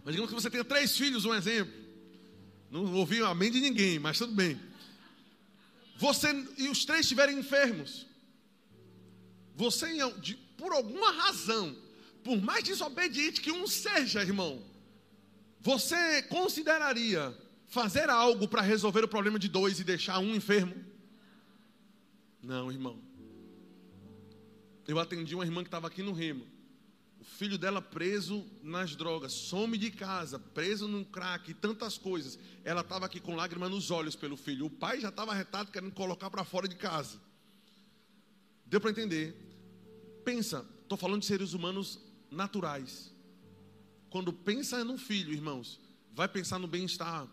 Mas digamos que você tenha três filhos, um exemplo. Não ouvi amém de ninguém, mas tudo bem. Você e os três estiverem enfermos. Você, por alguma razão, por mais desobediente que um seja, irmão, você consideraria fazer algo para resolver o problema de dois e deixar um enfermo? Não, irmão. Eu atendi uma irmã que estava aqui no Remo. O filho dela preso nas drogas, some de casa, preso no crack e tantas coisas. Ela estava aqui com lágrimas nos olhos pelo filho. O pai já estava retado querendo colocar para fora de casa. Deu para entender? Pensa, estou falando de seres humanos naturais. Quando pensa no filho, irmãos, vai pensar no bem-estar.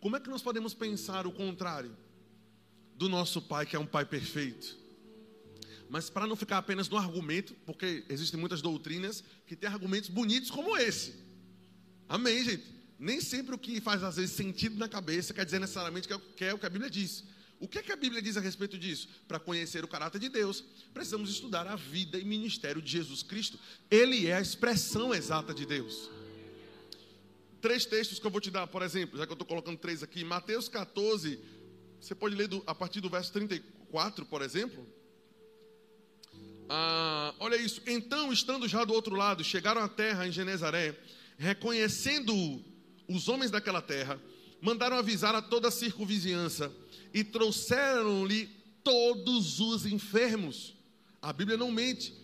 Como é que nós podemos pensar o contrário do nosso pai, que é um pai perfeito? Mas para não ficar apenas no argumento, porque existem muitas doutrinas que têm argumentos bonitos como esse. Amém, gente? Nem sempre o que faz às vezes sentido na cabeça quer dizer necessariamente que é, é o que a Bíblia diz. O que, é que a Bíblia diz a respeito disso? Para conhecer o caráter de Deus, precisamos estudar a vida e ministério de Jesus Cristo. Ele é a expressão exata de Deus. Três textos que eu vou te dar, por exemplo, já que eu estou colocando três aqui. Mateus 14, você pode ler do, a partir do verso 34, por exemplo. Ah, olha isso. Então, estando já do outro lado, chegaram à terra em Genezaré, reconhecendo os homens daquela terra, mandaram avisar a toda a circunvizinhança e trouxeram-lhe todos os enfermos. A Bíblia não mente.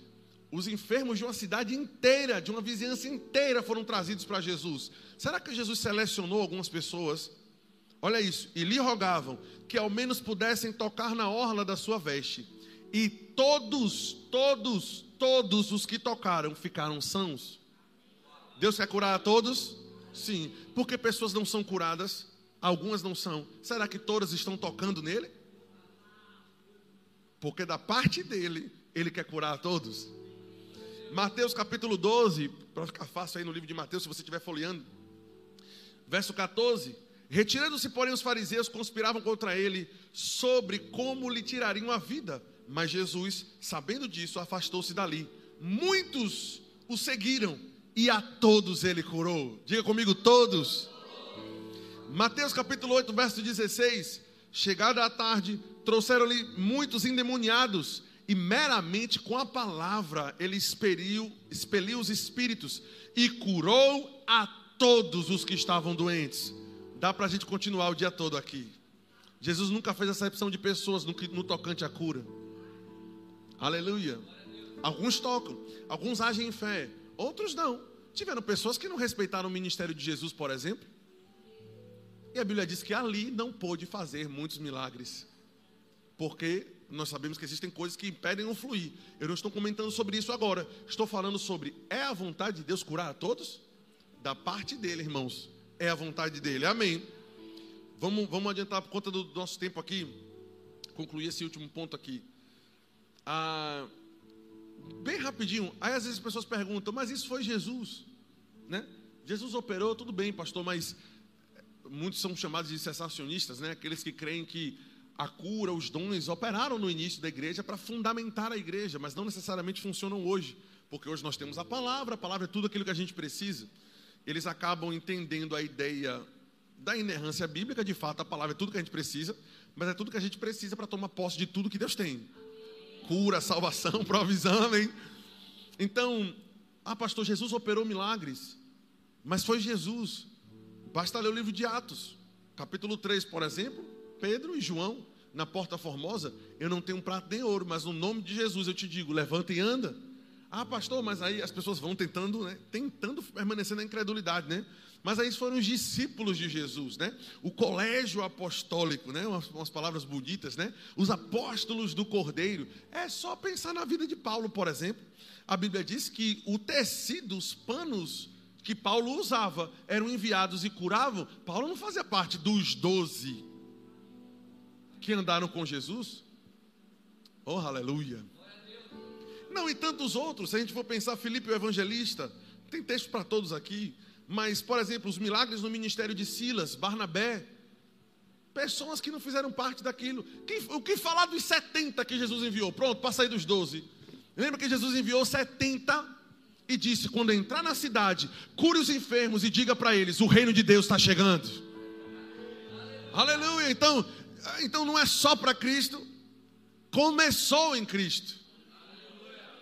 Os enfermos de uma cidade inteira, de uma vizinhança inteira, foram trazidos para Jesus. Será que Jesus selecionou algumas pessoas? Olha isso. E lhe rogavam que ao menos pudessem tocar na orla da sua veste e todos, todos, todos os que tocaram ficaram sãos. Deus quer curar a todos? Sim. Porque pessoas não são curadas? Algumas não são. Será que todas estão tocando nele? Porque da parte dele, ele quer curar a todos. Mateus capítulo 12, para ficar fácil aí no livro de Mateus, se você estiver folheando. Verso 14. Retirando-se, porém, os fariseus conspiravam contra ele sobre como lhe tirariam a vida. Mas Jesus, sabendo disso, afastou-se dali. Muitos o seguiram e a todos ele curou. Diga comigo, todos. Mateus capítulo 8, verso 16. Chegada a tarde, trouxeram-lhe muitos endemoniados, e meramente com a palavra ele expeliu, expeliu os espíritos e curou a todos os que estavam doentes. Dá para a gente continuar o dia todo aqui. Jesus nunca fez acepção de pessoas no, no tocante à cura. Aleluia. Alguns tocam, alguns agem em fé, outros não. Tiveram pessoas que não respeitaram o ministério de Jesus, por exemplo. E a Bíblia diz que ali não pôde fazer muitos milagres. Porque nós sabemos que existem coisas que impedem o fluir. Eu não estou comentando sobre isso agora. Estou falando sobre é a vontade de Deus curar a todos? Da parte dele, irmãos. É a vontade dele. Amém. Vamos, vamos adiantar por conta do nosso tempo aqui. Concluir esse último ponto aqui. Ah, bem rapidinho, aí às vezes as pessoas perguntam, mas isso foi Jesus, né? Jesus operou, tudo bem, pastor, mas muitos são chamados de cessacionistas, né? Aqueles que creem que a cura, os dons operaram no início da igreja para fundamentar a igreja, mas não necessariamente funcionam hoje, porque hoje nós temos a palavra, a palavra é tudo aquilo que a gente precisa. Eles acabam entendendo a ideia da inerrância bíblica, de fato, a palavra é tudo que a gente precisa, mas é tudo que a gente precisa para tomar posse de tudo que Deus tem cura, salvação, [LAUGHS] provisão, amém? Então, ah, pastor, Jesus operou milagres, mas foi Jesus. Basta ler o livro de Atos, capítulo 3, por exemplo, Pedro e João, na porta formosa, eu não tenho um prato nem ouro, mas no nome de Jesus eu te digo, levanta e anda. Ah, pastor, mas aí as pessoas vão tentando, né? Tentando permanecer na incredulidade, né? Mas aí foram os discípulos de Jesus, né? O colégio apostólico, né? Umas, umas, palavras bonitas, né? Os apóstolos do Cordeiro. É só pensar na vida de Paulo, por exemplo. A Bíblia diz que o tecido, os panos que Paulo usava eram enviados e curavam. Paulo não fazia parte dos doze que andaram com Jesus. Oh, aleluia. Não, e tantos outros. Se a gente for pensar, Filipe o evangelista, tem texto para todos aqui. Mas, por exemplo, os milagres no ministério de Silas, Barnabé, pessoas que não fizeram parte daquilo. O que falar dos 70 que Jesus enviou? Pronto, para sair dos 12. Lembra que Jesus enviou 70 e disse: quando entrar na cidade, cure os enfermos e diga para eles: o reino de Deus está chegando. Aleluia. Então, então não é só para Cristo, começou em Cristo.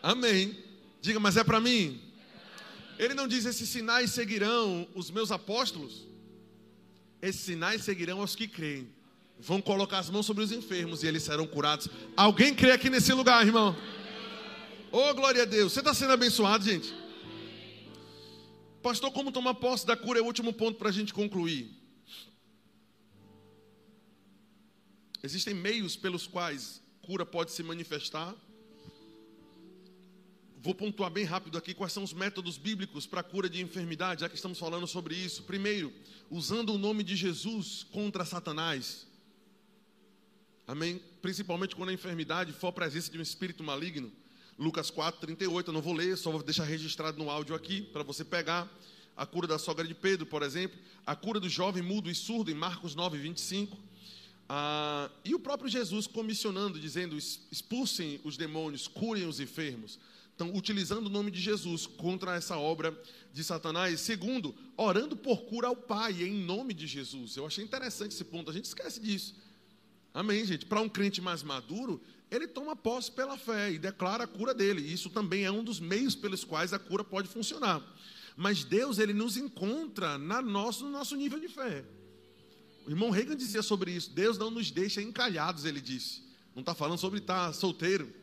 Amém. Diga, mas é para mim. Ele não diz: esses sinais seguirão os meus apóstolos. Esses sinais seguirão aos que creem. Vão colocar as mãos sobre os enfermos e eles serão curados. Alguém crê aqui nesse lugar, irmão? Oh, glória a Deus. Você está sendo abençoado, gente? Pastor, como tomar posse da cura é o último ponto para a gente concluir. Existem meios pelos quais cura pode se manifestar. Vou pontuar bem rápido aqui quais são os métodos bíblicos para a cura de enfermidade, já que estamos falando sobre isso. Primeiro, usando o nome de Jesus contra Satanás. Amém? Principalmente quando a enfermidade for a presença de um espírito maligno. Lucas 4, 38, eu não vou ler, só vou deixar registrado no áudio aqui para você pegar. A cura da sogra de Pedro, por exemplo. A cura do jovem mudo e surdo em Marcos 9, 25. Ah, e o próprio Jesus comissionando, dizendo: expulsem os demônios, curem os enfermos. Então, utilizando o nome de Jesus contra essa obra de Satanás. Segundo, orando por cura ao Pai, em nome de Jesus. Eu achei interessante esse ponto, a gente esquece disso. Amém, gente? Para um crente mais maduro, ele toma posse pela fé e declara a cura dele. Isso também é um dos meios pelos quais a cura pode funcionar. Mas Deus, ele nos encontra na nosso, no nosso nível de fé. O irmão Reagan dizia sobre isso: Deus não nos deixa encalhados, ele disse. Não está falando sobre estar solteiro.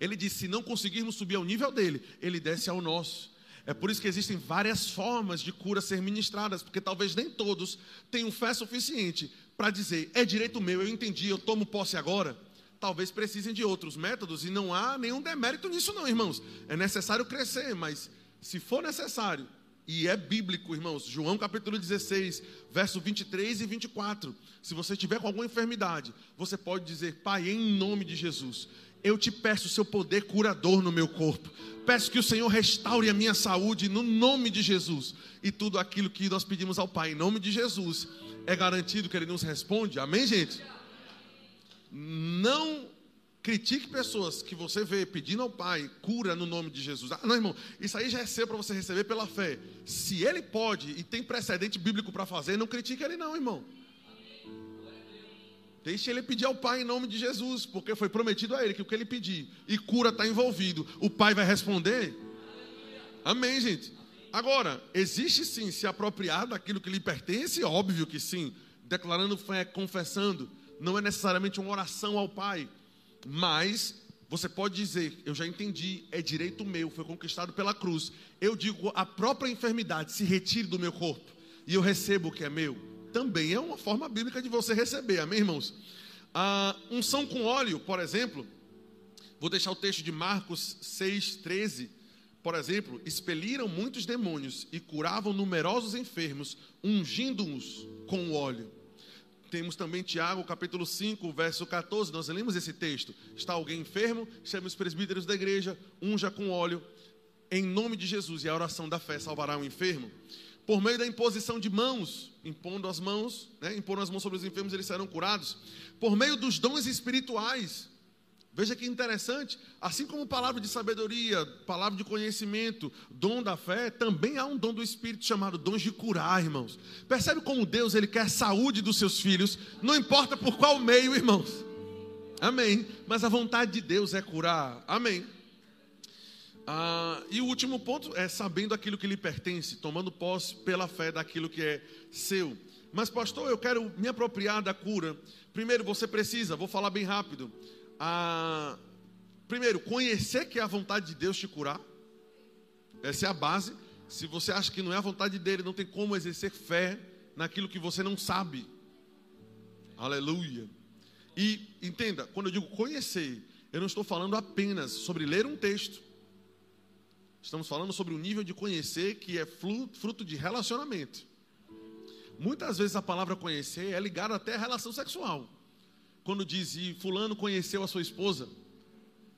Ele disse: se não conseguirmos subir ao nível dele, ele desce ao nosso. É por isso que existem várias formas de cura ser ministradas, porque talvez nem todos tenham fé suficiente para dizer: é direito meu, eu entendi, eu tomo posse agora. Talvez precisem de outros métodos e não há nenhum demérito nisso, não, irmãos. É necessário crescer, mas se for necessário, e é bíblico, irmãos, João capítulo 16, verso 23 e 24. Se você tiver com alguma enfermidade, você pode dizer: Pai, em nome de Jesus, eu te peço o seu poder curador no meu corpo. Peço que o Senhor restaure a minha saúde no nome de Jesus. E tudo aquilo que nós pedimos ao Pai em nome de Jesus é garantido que Ele nos responde. Amém, gente? Não critique pessoas que você vê pedindo ao Pai cura no nome de Jesus. Ah, não, irmão, isso aí já é seu para você receber pela fé. Se Ele pode e tem precedente bíblico para fazer, não critique Ele, não, irmão. Deixe ele pedir ao Pai em nome de Jesus, porque foi prometido a ele que o que ele pedir e cura está envolvido, o Pai vai responder. Amém, gente. Agora, existe sim se apropriar daquilo que lhe pertence, óbvio que sim, declarando fé, confessando, não é necessariamente uma oração ao Pai, mas você pode dizer, eu já entendi, é direito meu, foi conquistado pela cruz. Eu digo, a própria enfermidade se retire do meu corpo e eu recebo o que é meu também é uma forma bíblica de você receber, amém, irmãos? A unção com óleo, por exemplo, vou deixar o texto de Marcos 6, 13. Por exemplo, expeliram muitos demônios e curavam numerosos enfermos, ungindo-os com óleo. Temos também Tiago, capítulo 5, verso 14. Nós lemos esse texto. Está alguém enfermo? Chame os presbíteros da igreja, unja com óleo, em nome de Jesus, e a oração da fé salvará o enfermo por meio da imposição de mãos, impondo as mãos, né, impondo as mãos sobre os enfermos, eles serão curados, por meio dos dons espirituais. Veja que interessante, assim como palavra de sabedoria, palavra de conhecimento, dom da fé, também há um dom do Espírito chamado dons de curar, irmãos. Percebe como Deus ele quer saúde dos seus filhos, não importa por qual meio, irmãos. Amém. Mas a vontade de Deus é curar. Amém. Ah, e o último ponto é sabendo aquilo que lhe pertence, tomando posse pela fé daquilo que é seu. Mas, pastor, eu quero me apropriar da cura. Primeiro, você precisa, vou falar bem rápido. Ah, primeiro, conhecer que é a vontade de Deus te curar. Essa é a base. Se você acha que não é a vontade dele, não tem como exercer fé naquilo que você não sabe. Aleluia. E entenda, quando eu digo conhecer, eu não estou falando apenas sobre ler um texto Estamos falando sobre o nível de conhecer que é fruto de relacionamento. Muitas vezes a palavra conhecer é ligada até à relação sexual. Quando diz, e fulano conheceu a sua esposa.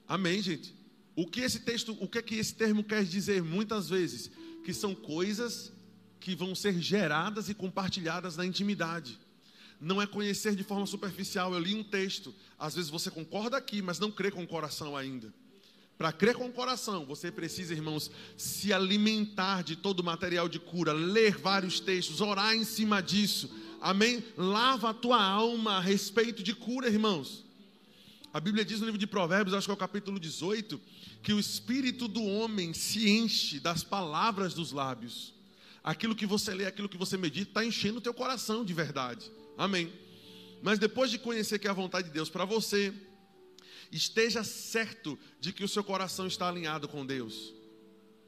Amém, gente? O que esse texto, o que é que esse termo quer dizer muitas vezes? Que são coisas que vão ser geradas e compartilhadas na intimidade. Não é conhecer de forma superficial. Eu li um texto, às vezes você concorda aqui, mas não crê com o coração ainda. Para crer com o coração, você precisa, irmãos, se alimentar de todo o material de cura, ler vários textos, orar em cima disso. Amém? Lava a tua alma a respeito de cura, irmãos. A Bíblia diz no livro de Provérbios, acho que é o capítulo 18, que o espírito do homem se enche das palavras dos lábios. Aquilo que você lê, aquilo que você medita, está enchendo o teu coração de verdade. Amém. Mas depois de conhecer que é a vontade de Deus para você, esteja certo de que o seu coração está alinhado com Deus.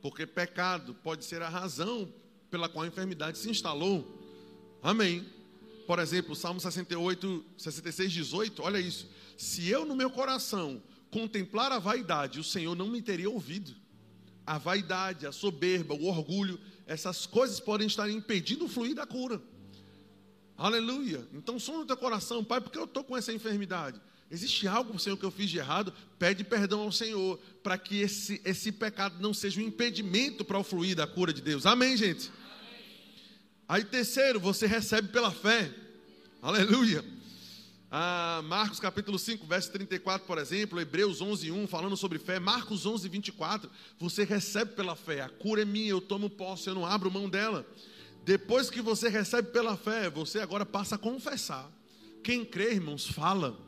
Porque pecado pode ser a razão pela qual a enfermidade se instalou. Amém. Por exemplo, Salmo 68, 66, 18, olha isso. Se eu no meu coração contemplar a vaidade, o Senhor não me teria ouvido. A vaidade, a soberba, o orgulho, essas coisas podem estar impedindo o fluir da cura. Aleluia. Então, som no teu coração, Pai, porque eu estou com essa enfermidade. Existe algo, Senhor, que eu fiz de errado? Pede perdão ao Senhor, para que esse, esse pecado não seja um impedimento para o fluir da cura de Deus. Amém, gente? Amém. Aí, terceiro, você recebe pela fé. Aleluia. Ah, Marcos capítulo 5, verso 34, por exemplo, Hebreus 11, 1, falando sobre fé. Marcos 11, 24, você recebe pela fé. A cura é minha, eu tomo posse, eu não abro mão dela. Depois que você recebe pela fé, você agora passa a confessar. Quem crê, irmãos, fala.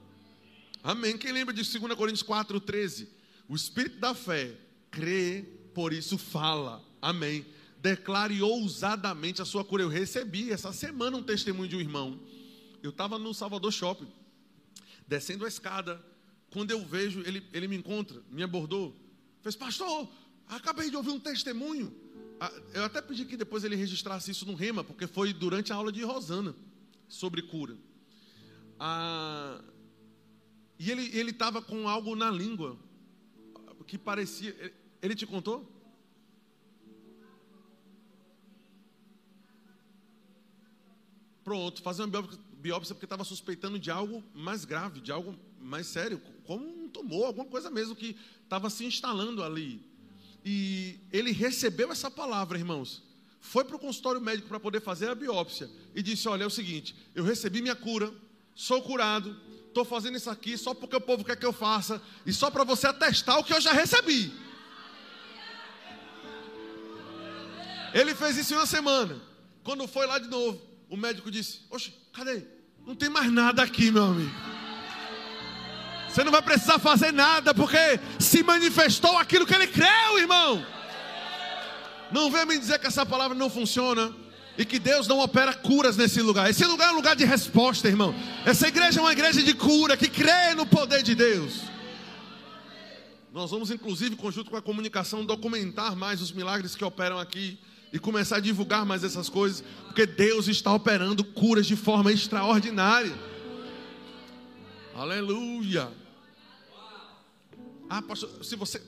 Amém. Quem lembra de 2 Coríntios 4, 13? O espírito da fé crê, por isso fala. Amém. Declare ousadamente a sua cura. Eu recebi essa semana um testemunho de um irmão. Eu estava no Salvador Shopping, descendo a escada. Quando eu vejo, ele, ele me encontra, me abordou. Fez, pastor, acabei de ouvir um testemunho. Ah, eu até pedi que depois ele registrasse isso no Rema, porque foi durante a aula de Rosana sobre cura. Ah, e ele estava com algo na língua que parecia. Ele te contou? Pronto, fazer uma biópsia porque estava suspeitando de algo mais grave, de algo mais sério, como um tumor, alguma coisa mesmo que estava se instalando ali. E ele recebeu essa palavra, irmãos. Foi para o consultório médico para poder fazer a biópsia e disse: Olha, é o seguinte, eu recebi minha cura, sou curado, estou fazendo isso aqui só porque o povo quer que eu faça e só para você atestar o que eu já recebi. Ele fez isso em uma semana. Quando foi lá de novo, o médico disse: Oxe, cadê? Não tem mais nada aqui, meu amigo. Você não vai precisar fazer nada, porque se manifestou aquilo que ele creu, irmão. Não venha me dizer que essa palavra não funciona e que Deus não opera curas nesse lugar. Esse lugar é um lugar de resposta, irmão. Essa igreja é uma igreja de cura que crê no poder de Deus. Nós vamos, inclusive, conjunto com a comunicação, documentar mais os milagres que operam aqui e começar a divulgar mais essas coisas, porque Deus está operando curas de forma extraordinária. Aleluia. Ah, pastor, se você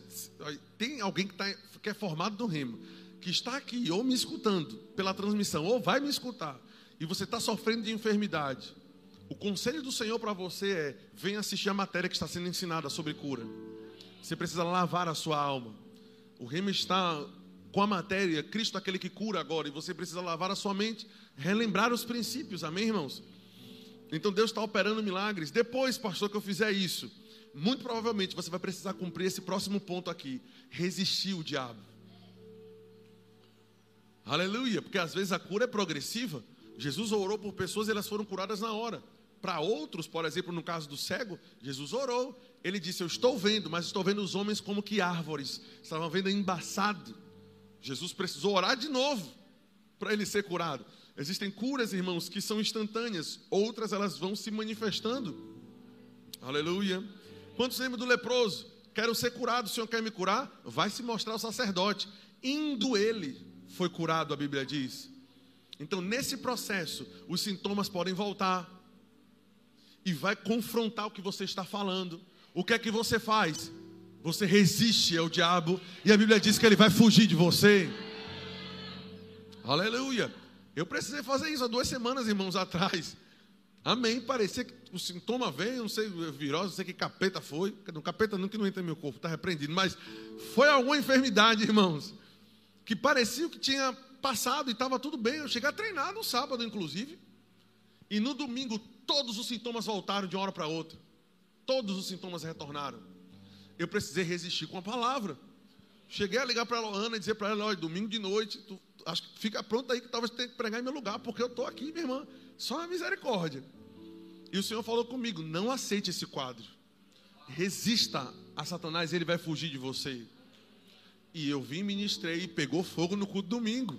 tem alguém que, tá, que é formado no remo que está aqui ou me escutando pela transmissão, ou vai me escutar, e você está sofrendo de enfermidade, o conselho do Senhor para você é: venha assistir a matéria que está sendo ensinada sobre cura. Você precisa lavar a sua alma. O remo está com a matéria, Cristo é aquele que cura agora, e você precisa lavar a sua mente, relembrar os princípios, amém, irmãos? Então Deus está operando milagres. Depois, pastor, que eu fizer isso, muito provavelmente você vai precisar cumprir esse próximo ponto aqui: resistir o diabo. Aleluia, porque às vezes a cura é progressiva. Jesus orou por pessoas e elas foram curadas na hora. Para outros, por exemplo, no caso do cego, Jesus orou. Ele disse: Eu estou vendo, mas estou vendo os homens como que árvores. Estavam vendo embaçado. Jesus precisou orar de novo para ele ser curado. Existem curas, irmãos, que são instantâneas, outras elas vão se manifestando. Aleluia. Quantos lembram do leproso? Quero ser curado, o Senhor quer me curar? Vai se mostrar o sacerdote. Indo ele foi curado, a Bíblia diz. Então, nesse processo, os sintomas podem voltar e vai confrontar o que você está falando. O que é que você faz? Você resiste ao diabo e a Bíblia diz que ele vai fugir de você. Aleluia. Eu precisei fazer isso há duas semanas, irmãos, atrás. Amém. Parecia que o sintoma veio, não sei, virose, não sei que capeta foi. No capeta não que não entra no meu corpo, está repreendido. Mas foi alguma enfermidade, irmãos que parecia que tinha passado e estava tudo bem. Eu cheguei a treinar no sábado, inclusive. E no domingo, todos os sintomas voltaram de uma hora para outra. Todos os sintomas retornaram. eu precisei resistir com a palavra. Cheguei a ligar para a Loana e dizer para ela: olha, domingo de noite, tu, acho que fica pronto aí que talvez tenha que pregar em meu lugar, porque eu estou aqui, minha irmã. Só a misericórdia. E o Senhor falou comigo: não aceite esse quadro. Resista a Satanás, ele vai fugir de você. E eu vim, ministrei e pegou fogo no culto domingo.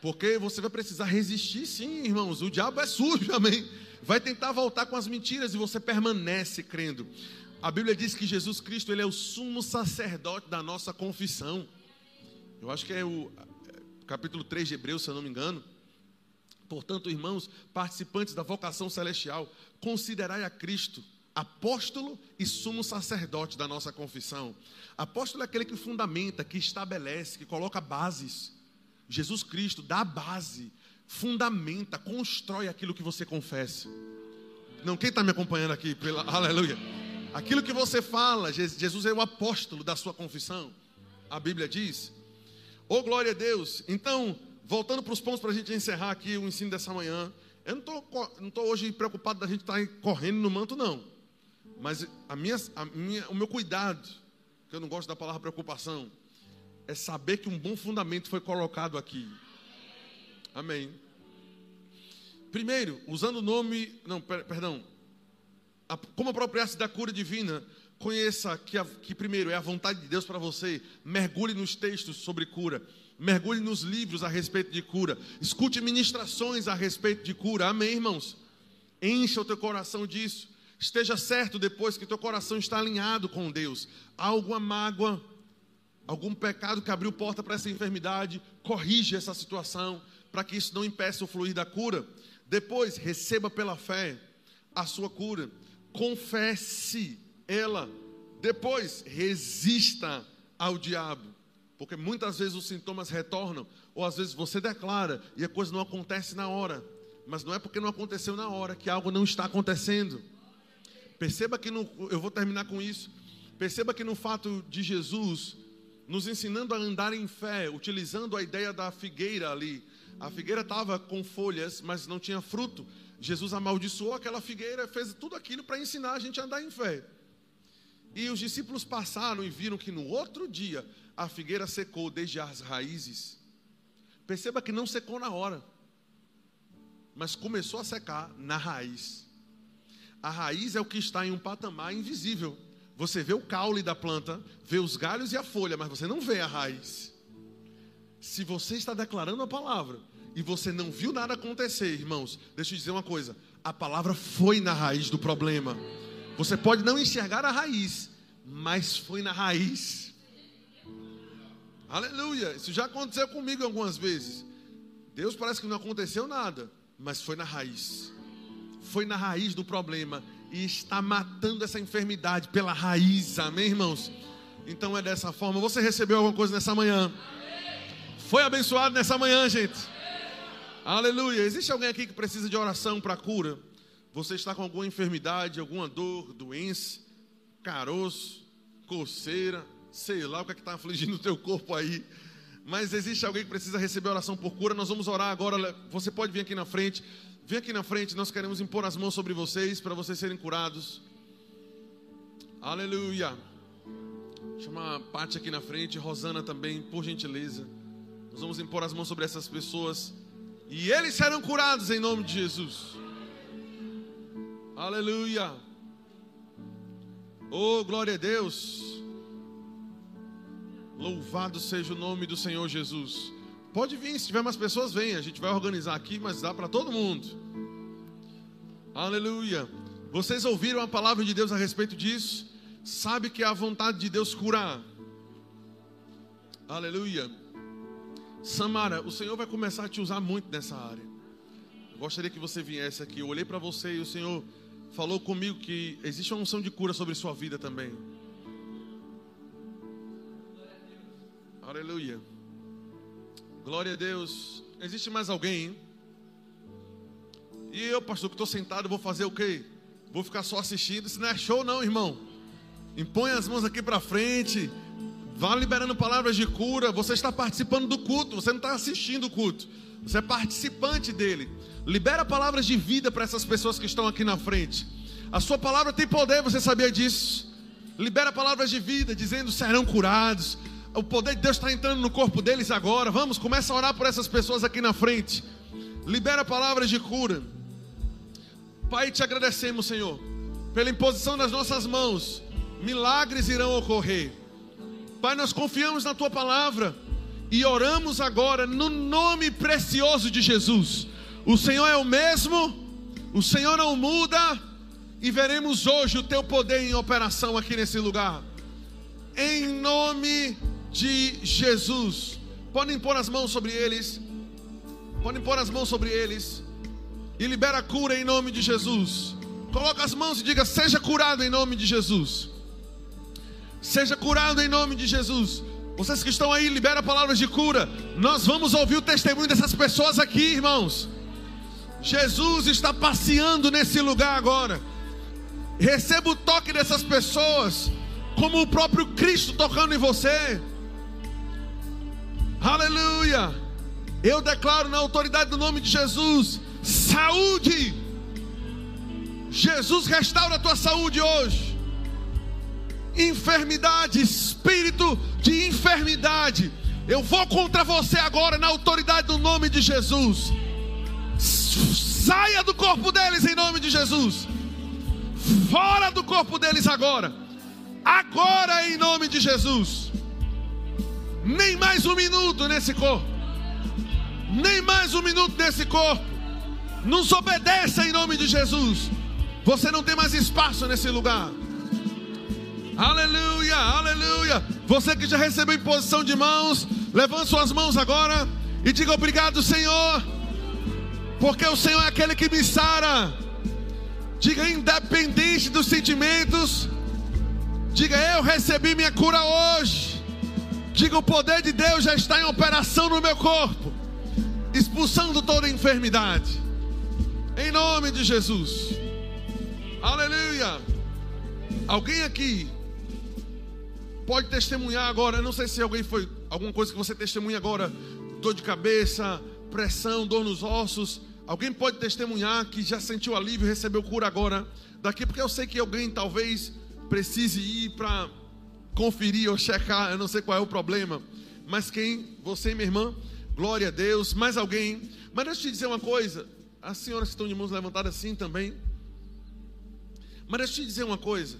Porque você vai precisar resistir, sim, irmãos. O diabo é sujo, [LAUGHS] amém. Vai tentar voltar com as mentiras e você permanece crendo. A Bíblia diz que Jesus Cristo ele é o sumo sacerdote da nossa confissão. Eu acho que é o é, capítulo 3 de Hebreus, se eu não me engano. Portanto, irmãos, participantes da vocação celestial, considerai a Cristo apóstolo e sumo sacerdote da nossa confissão. Apóstolo é aquele que fundamenta, que estabelece, que coloca bases. Jesus Cristo dá base, fundamenta, constrói aquilo que você confessa. Não, quem está me acompanhando aqui? Pela, [LAUGHS] aleluia. Aquilo que você fala, Jesus é o apóstolo da sua confissão. A Bíblia diz. Oh, glória a Deus. Então, voltando para os pontos para a gente encerrar aqui o ensino dessa manhã. Eu não estou hoje preocupado da gente estar tá correndo no manto, não. Mas a minha, a minha, o meu cuidado, que eu não gosto da palavra preocupação, é saber que um bom fundamento foi colocado aqui. Amém. Primeiro, usando o nome, não, per, perdão, a, como apropriar-se da cura divina, conheça que, a, que primeiro é a vontade de Deus para você, mergulhe nos textos sobre cura, mergulhe nos livros a respeito de cura, escute ministrações a respeito de cura, amém, irmãos? Encha o teu coração disso, esteja certo depois que teu coração está alinhado com Deus, alguma mágoa, algum pecado que abriu porta para essa enfermidade, corrige essa situação, para que isso não impeça o fluir da cura. Depois, receba pela fé a sua cura, confesse ela. Depois, resista ao diabo, porque muitas vezes os sintomas retornam, ou às vezes você declara e a coisa não acontece na hora, mas não é porque não aconteceu na hora que algo não está acontecendo. Perceba que no, eu vou terminar com isso. Perceba que no fato de Jesus nos ensinando a andar em fé, utilizando a ideia da figueira ali. A figueira estava com folhas, mas não tinha fruto. Jesus amaldiçoou aquela figueira, fez tudo aquilo para ensinar a gente a andar em fé. E os discípulos passaram e viram que no outro dia a figueira secou desde as raízes. Perceba que não secou na hora, mas começou a secar na raiz. A raiz é o que está em um patamar invisível. Você vê o caule da planta, vê os galhos e a folha, mas você não vê a raiz. Se você está declarando a palavra e você não viu nada acontecer, irmãos, deixa eu dizer uma coisa: a palavra foi na raiz do problema. Você pode não enxergar a raiz, mas foi na raiz. Aleluia! Isso já aconteceu comigo algumas vezes. Deus parece que não aconteceu nada, mas foi na raiz. Foi na raiz do problema e está matando essa enfermidade pela raiz, amém, irmãos? Então é dessa forma. Você recebeu alguma coisa nessa manhã? Foi abençoado nessa manhã, gente? Aleluia. Existe alguém aqui que precisa de oração para cura? Você está com alguma enfermidade, alguma dor, doença, caroço, coceira, sei lá o que é está afligindo o teu corpo aí. Mas existe alguém que precisa receber oração por cura? Nós vamos orar agora. Você pode vir aqui na frente. Vem aqui na frente, nós queremos impor as mãos sobre vocês para vocês serem curados. Aleluia. Chama a Paty aqui na frente, Rosana também, por gentileza. Nós vamos impor as mãos sobre essas pessoas e eles serão curados em nome de Jesus. Aleluia. Oh, glória a Deus. Louvado seja o nome do Senhor Jesus. Pode vir, se tiver mais pessoas, vem. A gente vai organizar aqui, mas dá para todo mundo. Aleluia. Vocês ouviram a palavra de Deus a respeito disso? Sabe que é a vontade de Deus curar. Aleluia. Samara, o Senhor vai começar a te usar muito nessa área. Gostaria que você viesse aqui. Eu olhei para você e o Senhor falou comigo que existe uma unção de cura sobre sua vida também. Aleluia. Glória a Deus. Existe mais alguém? Hein? E eu, pastor, que estou sentado, vou fazer o quê? Vou ficar só assistindo. Isso não é show, não, irmão. Impõe as mãos aqui para frente. Vá liberando palavras de cura. Você está participando do culto. Você não está assistindo o culto. Você é participante dele. Libera palavras de vida para essas pessoas que estão aqui na frente. A sua palavra tem poder, você sabia disso? Libera palavras de vida, dizendo serão curados. O poder de Deus está entrando no corpo deles agora. Vamos, começa a orar por essas pessoas aqui na frente. Libera palavras de cura. Pai, te agradecemos, Senhor, pela imposição das nossas mãos. Milagres irão ocorrer. Pai, nós confiamos na tua palavra e oramos agora no nome precioso de Jesus. O Senhor é o mesmo, o Senhor não muda, e veremos hoje o teu poder em operação aqui nesse lugar. Em nome de Jesus. Podem pôr as mãos sobre eles. Podem pôr as mãos sobre eles. E libera a cura em nome de Jesus. Coloca as mãos e diga: Seja curado em nome de Jesus. Seja curado em nome de Jesus. Vocês que estão aí, libera palavras de cura. Nós vamos ouvir o testemunho dessas pessoas aqui, irmãos. Jesus está passeando nesse lugar agora. Receba o toque dessas pessoas, como o próprio Cristo tocando em você. Aleluia. Eu declaro na autoridade do nome de Jesus: saúde. Jesus restaura a tua saúde hoje enfermidade, espírito de enfermidade. Eu vou contra você agora na autoridade do nome de Jesus. Saia do corpo deles em nome de Jesus. Fora do corpo deles agora. Agora em nome de Jesus. Nem mais um minuto nesse corpo. Nem mais um minuto nesse corpo. Nos obedeça em nome de Jesus. Você não tem mais espaço nesse lugar. Aleluia, aleluia. Você que já recebeu imposição de mãos, levante suas mãos agora e diga obrigado, Senhor, porque o Senhor é aquele que me sara. Diga independente dos sentimentos. Diga eu recebi minha cura hoje. Diga o poder de Deus já está em operação no meu corpo, expulsando toda enfermidade. Em nome de Jesus. Aleluia. Alguém aqui pode testemunhar agora. Eu não sei se alguém foi alguma coisa que você testemunha agora, dor de cabeça, pressão, dor nos ossos. Alguém pode testemunhar que já sentiu alívio, recebeu cura agora daqui, porque eu sei que alguém talvez precise ir para conferir ou checar, eu não sei qual é o problema. Mas quem? Você, minha irmã, glória a Deus. Mais alguém? Mas deixa eu te dizer uma coisa. As senhoras que estão de mãos levantadas assim também. Mas deixa eu te dizer uma coisa.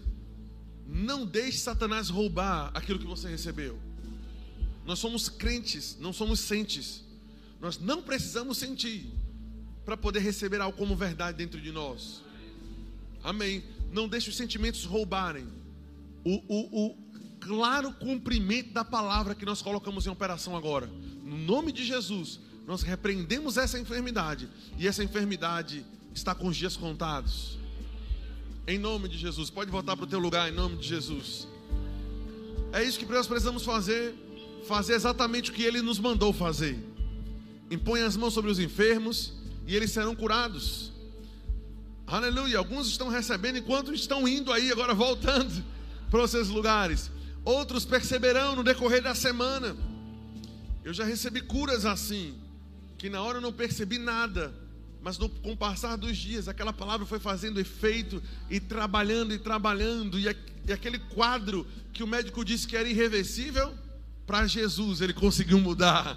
Não deixe Satanás roubar aquilo que você recebeu. Nós somos crentes, não somos sentes. Nós não precisamos sentir para poder receber algo como verdade dentro de nós. Amém. Não deixe os sentimentos roubarem o, o, o claro cumprimento da palavra que nós colocamos em operação agora. No nome de Jesus, nós repreendemos essa enfermidade e essa enfermidade está com os dias contados. Em nome de Jesus. Pode voltar para o teu lugar em nome de Jesus. É isso que nós precisamos fazer. Fazer exatamente o que Ele nos mandou fazer. Impõe as mãos sobre os enfermos e eles serão curados. Aleluia. Alguns estão recebendo enquanto estão indo aí, agora voltando [LAUGHS] para os seus lugares. Outros perceberão no decorrer da semana. Eu já recebi curas assim, que na hora eu não percebi nada mas no, com o passar dos dias, aquela palavra foi fazendo efeito e trabalhando e trabalhando, e, e aquele quadro que o médico disse que era irreversível, para Jesus ele conseguiu mudar.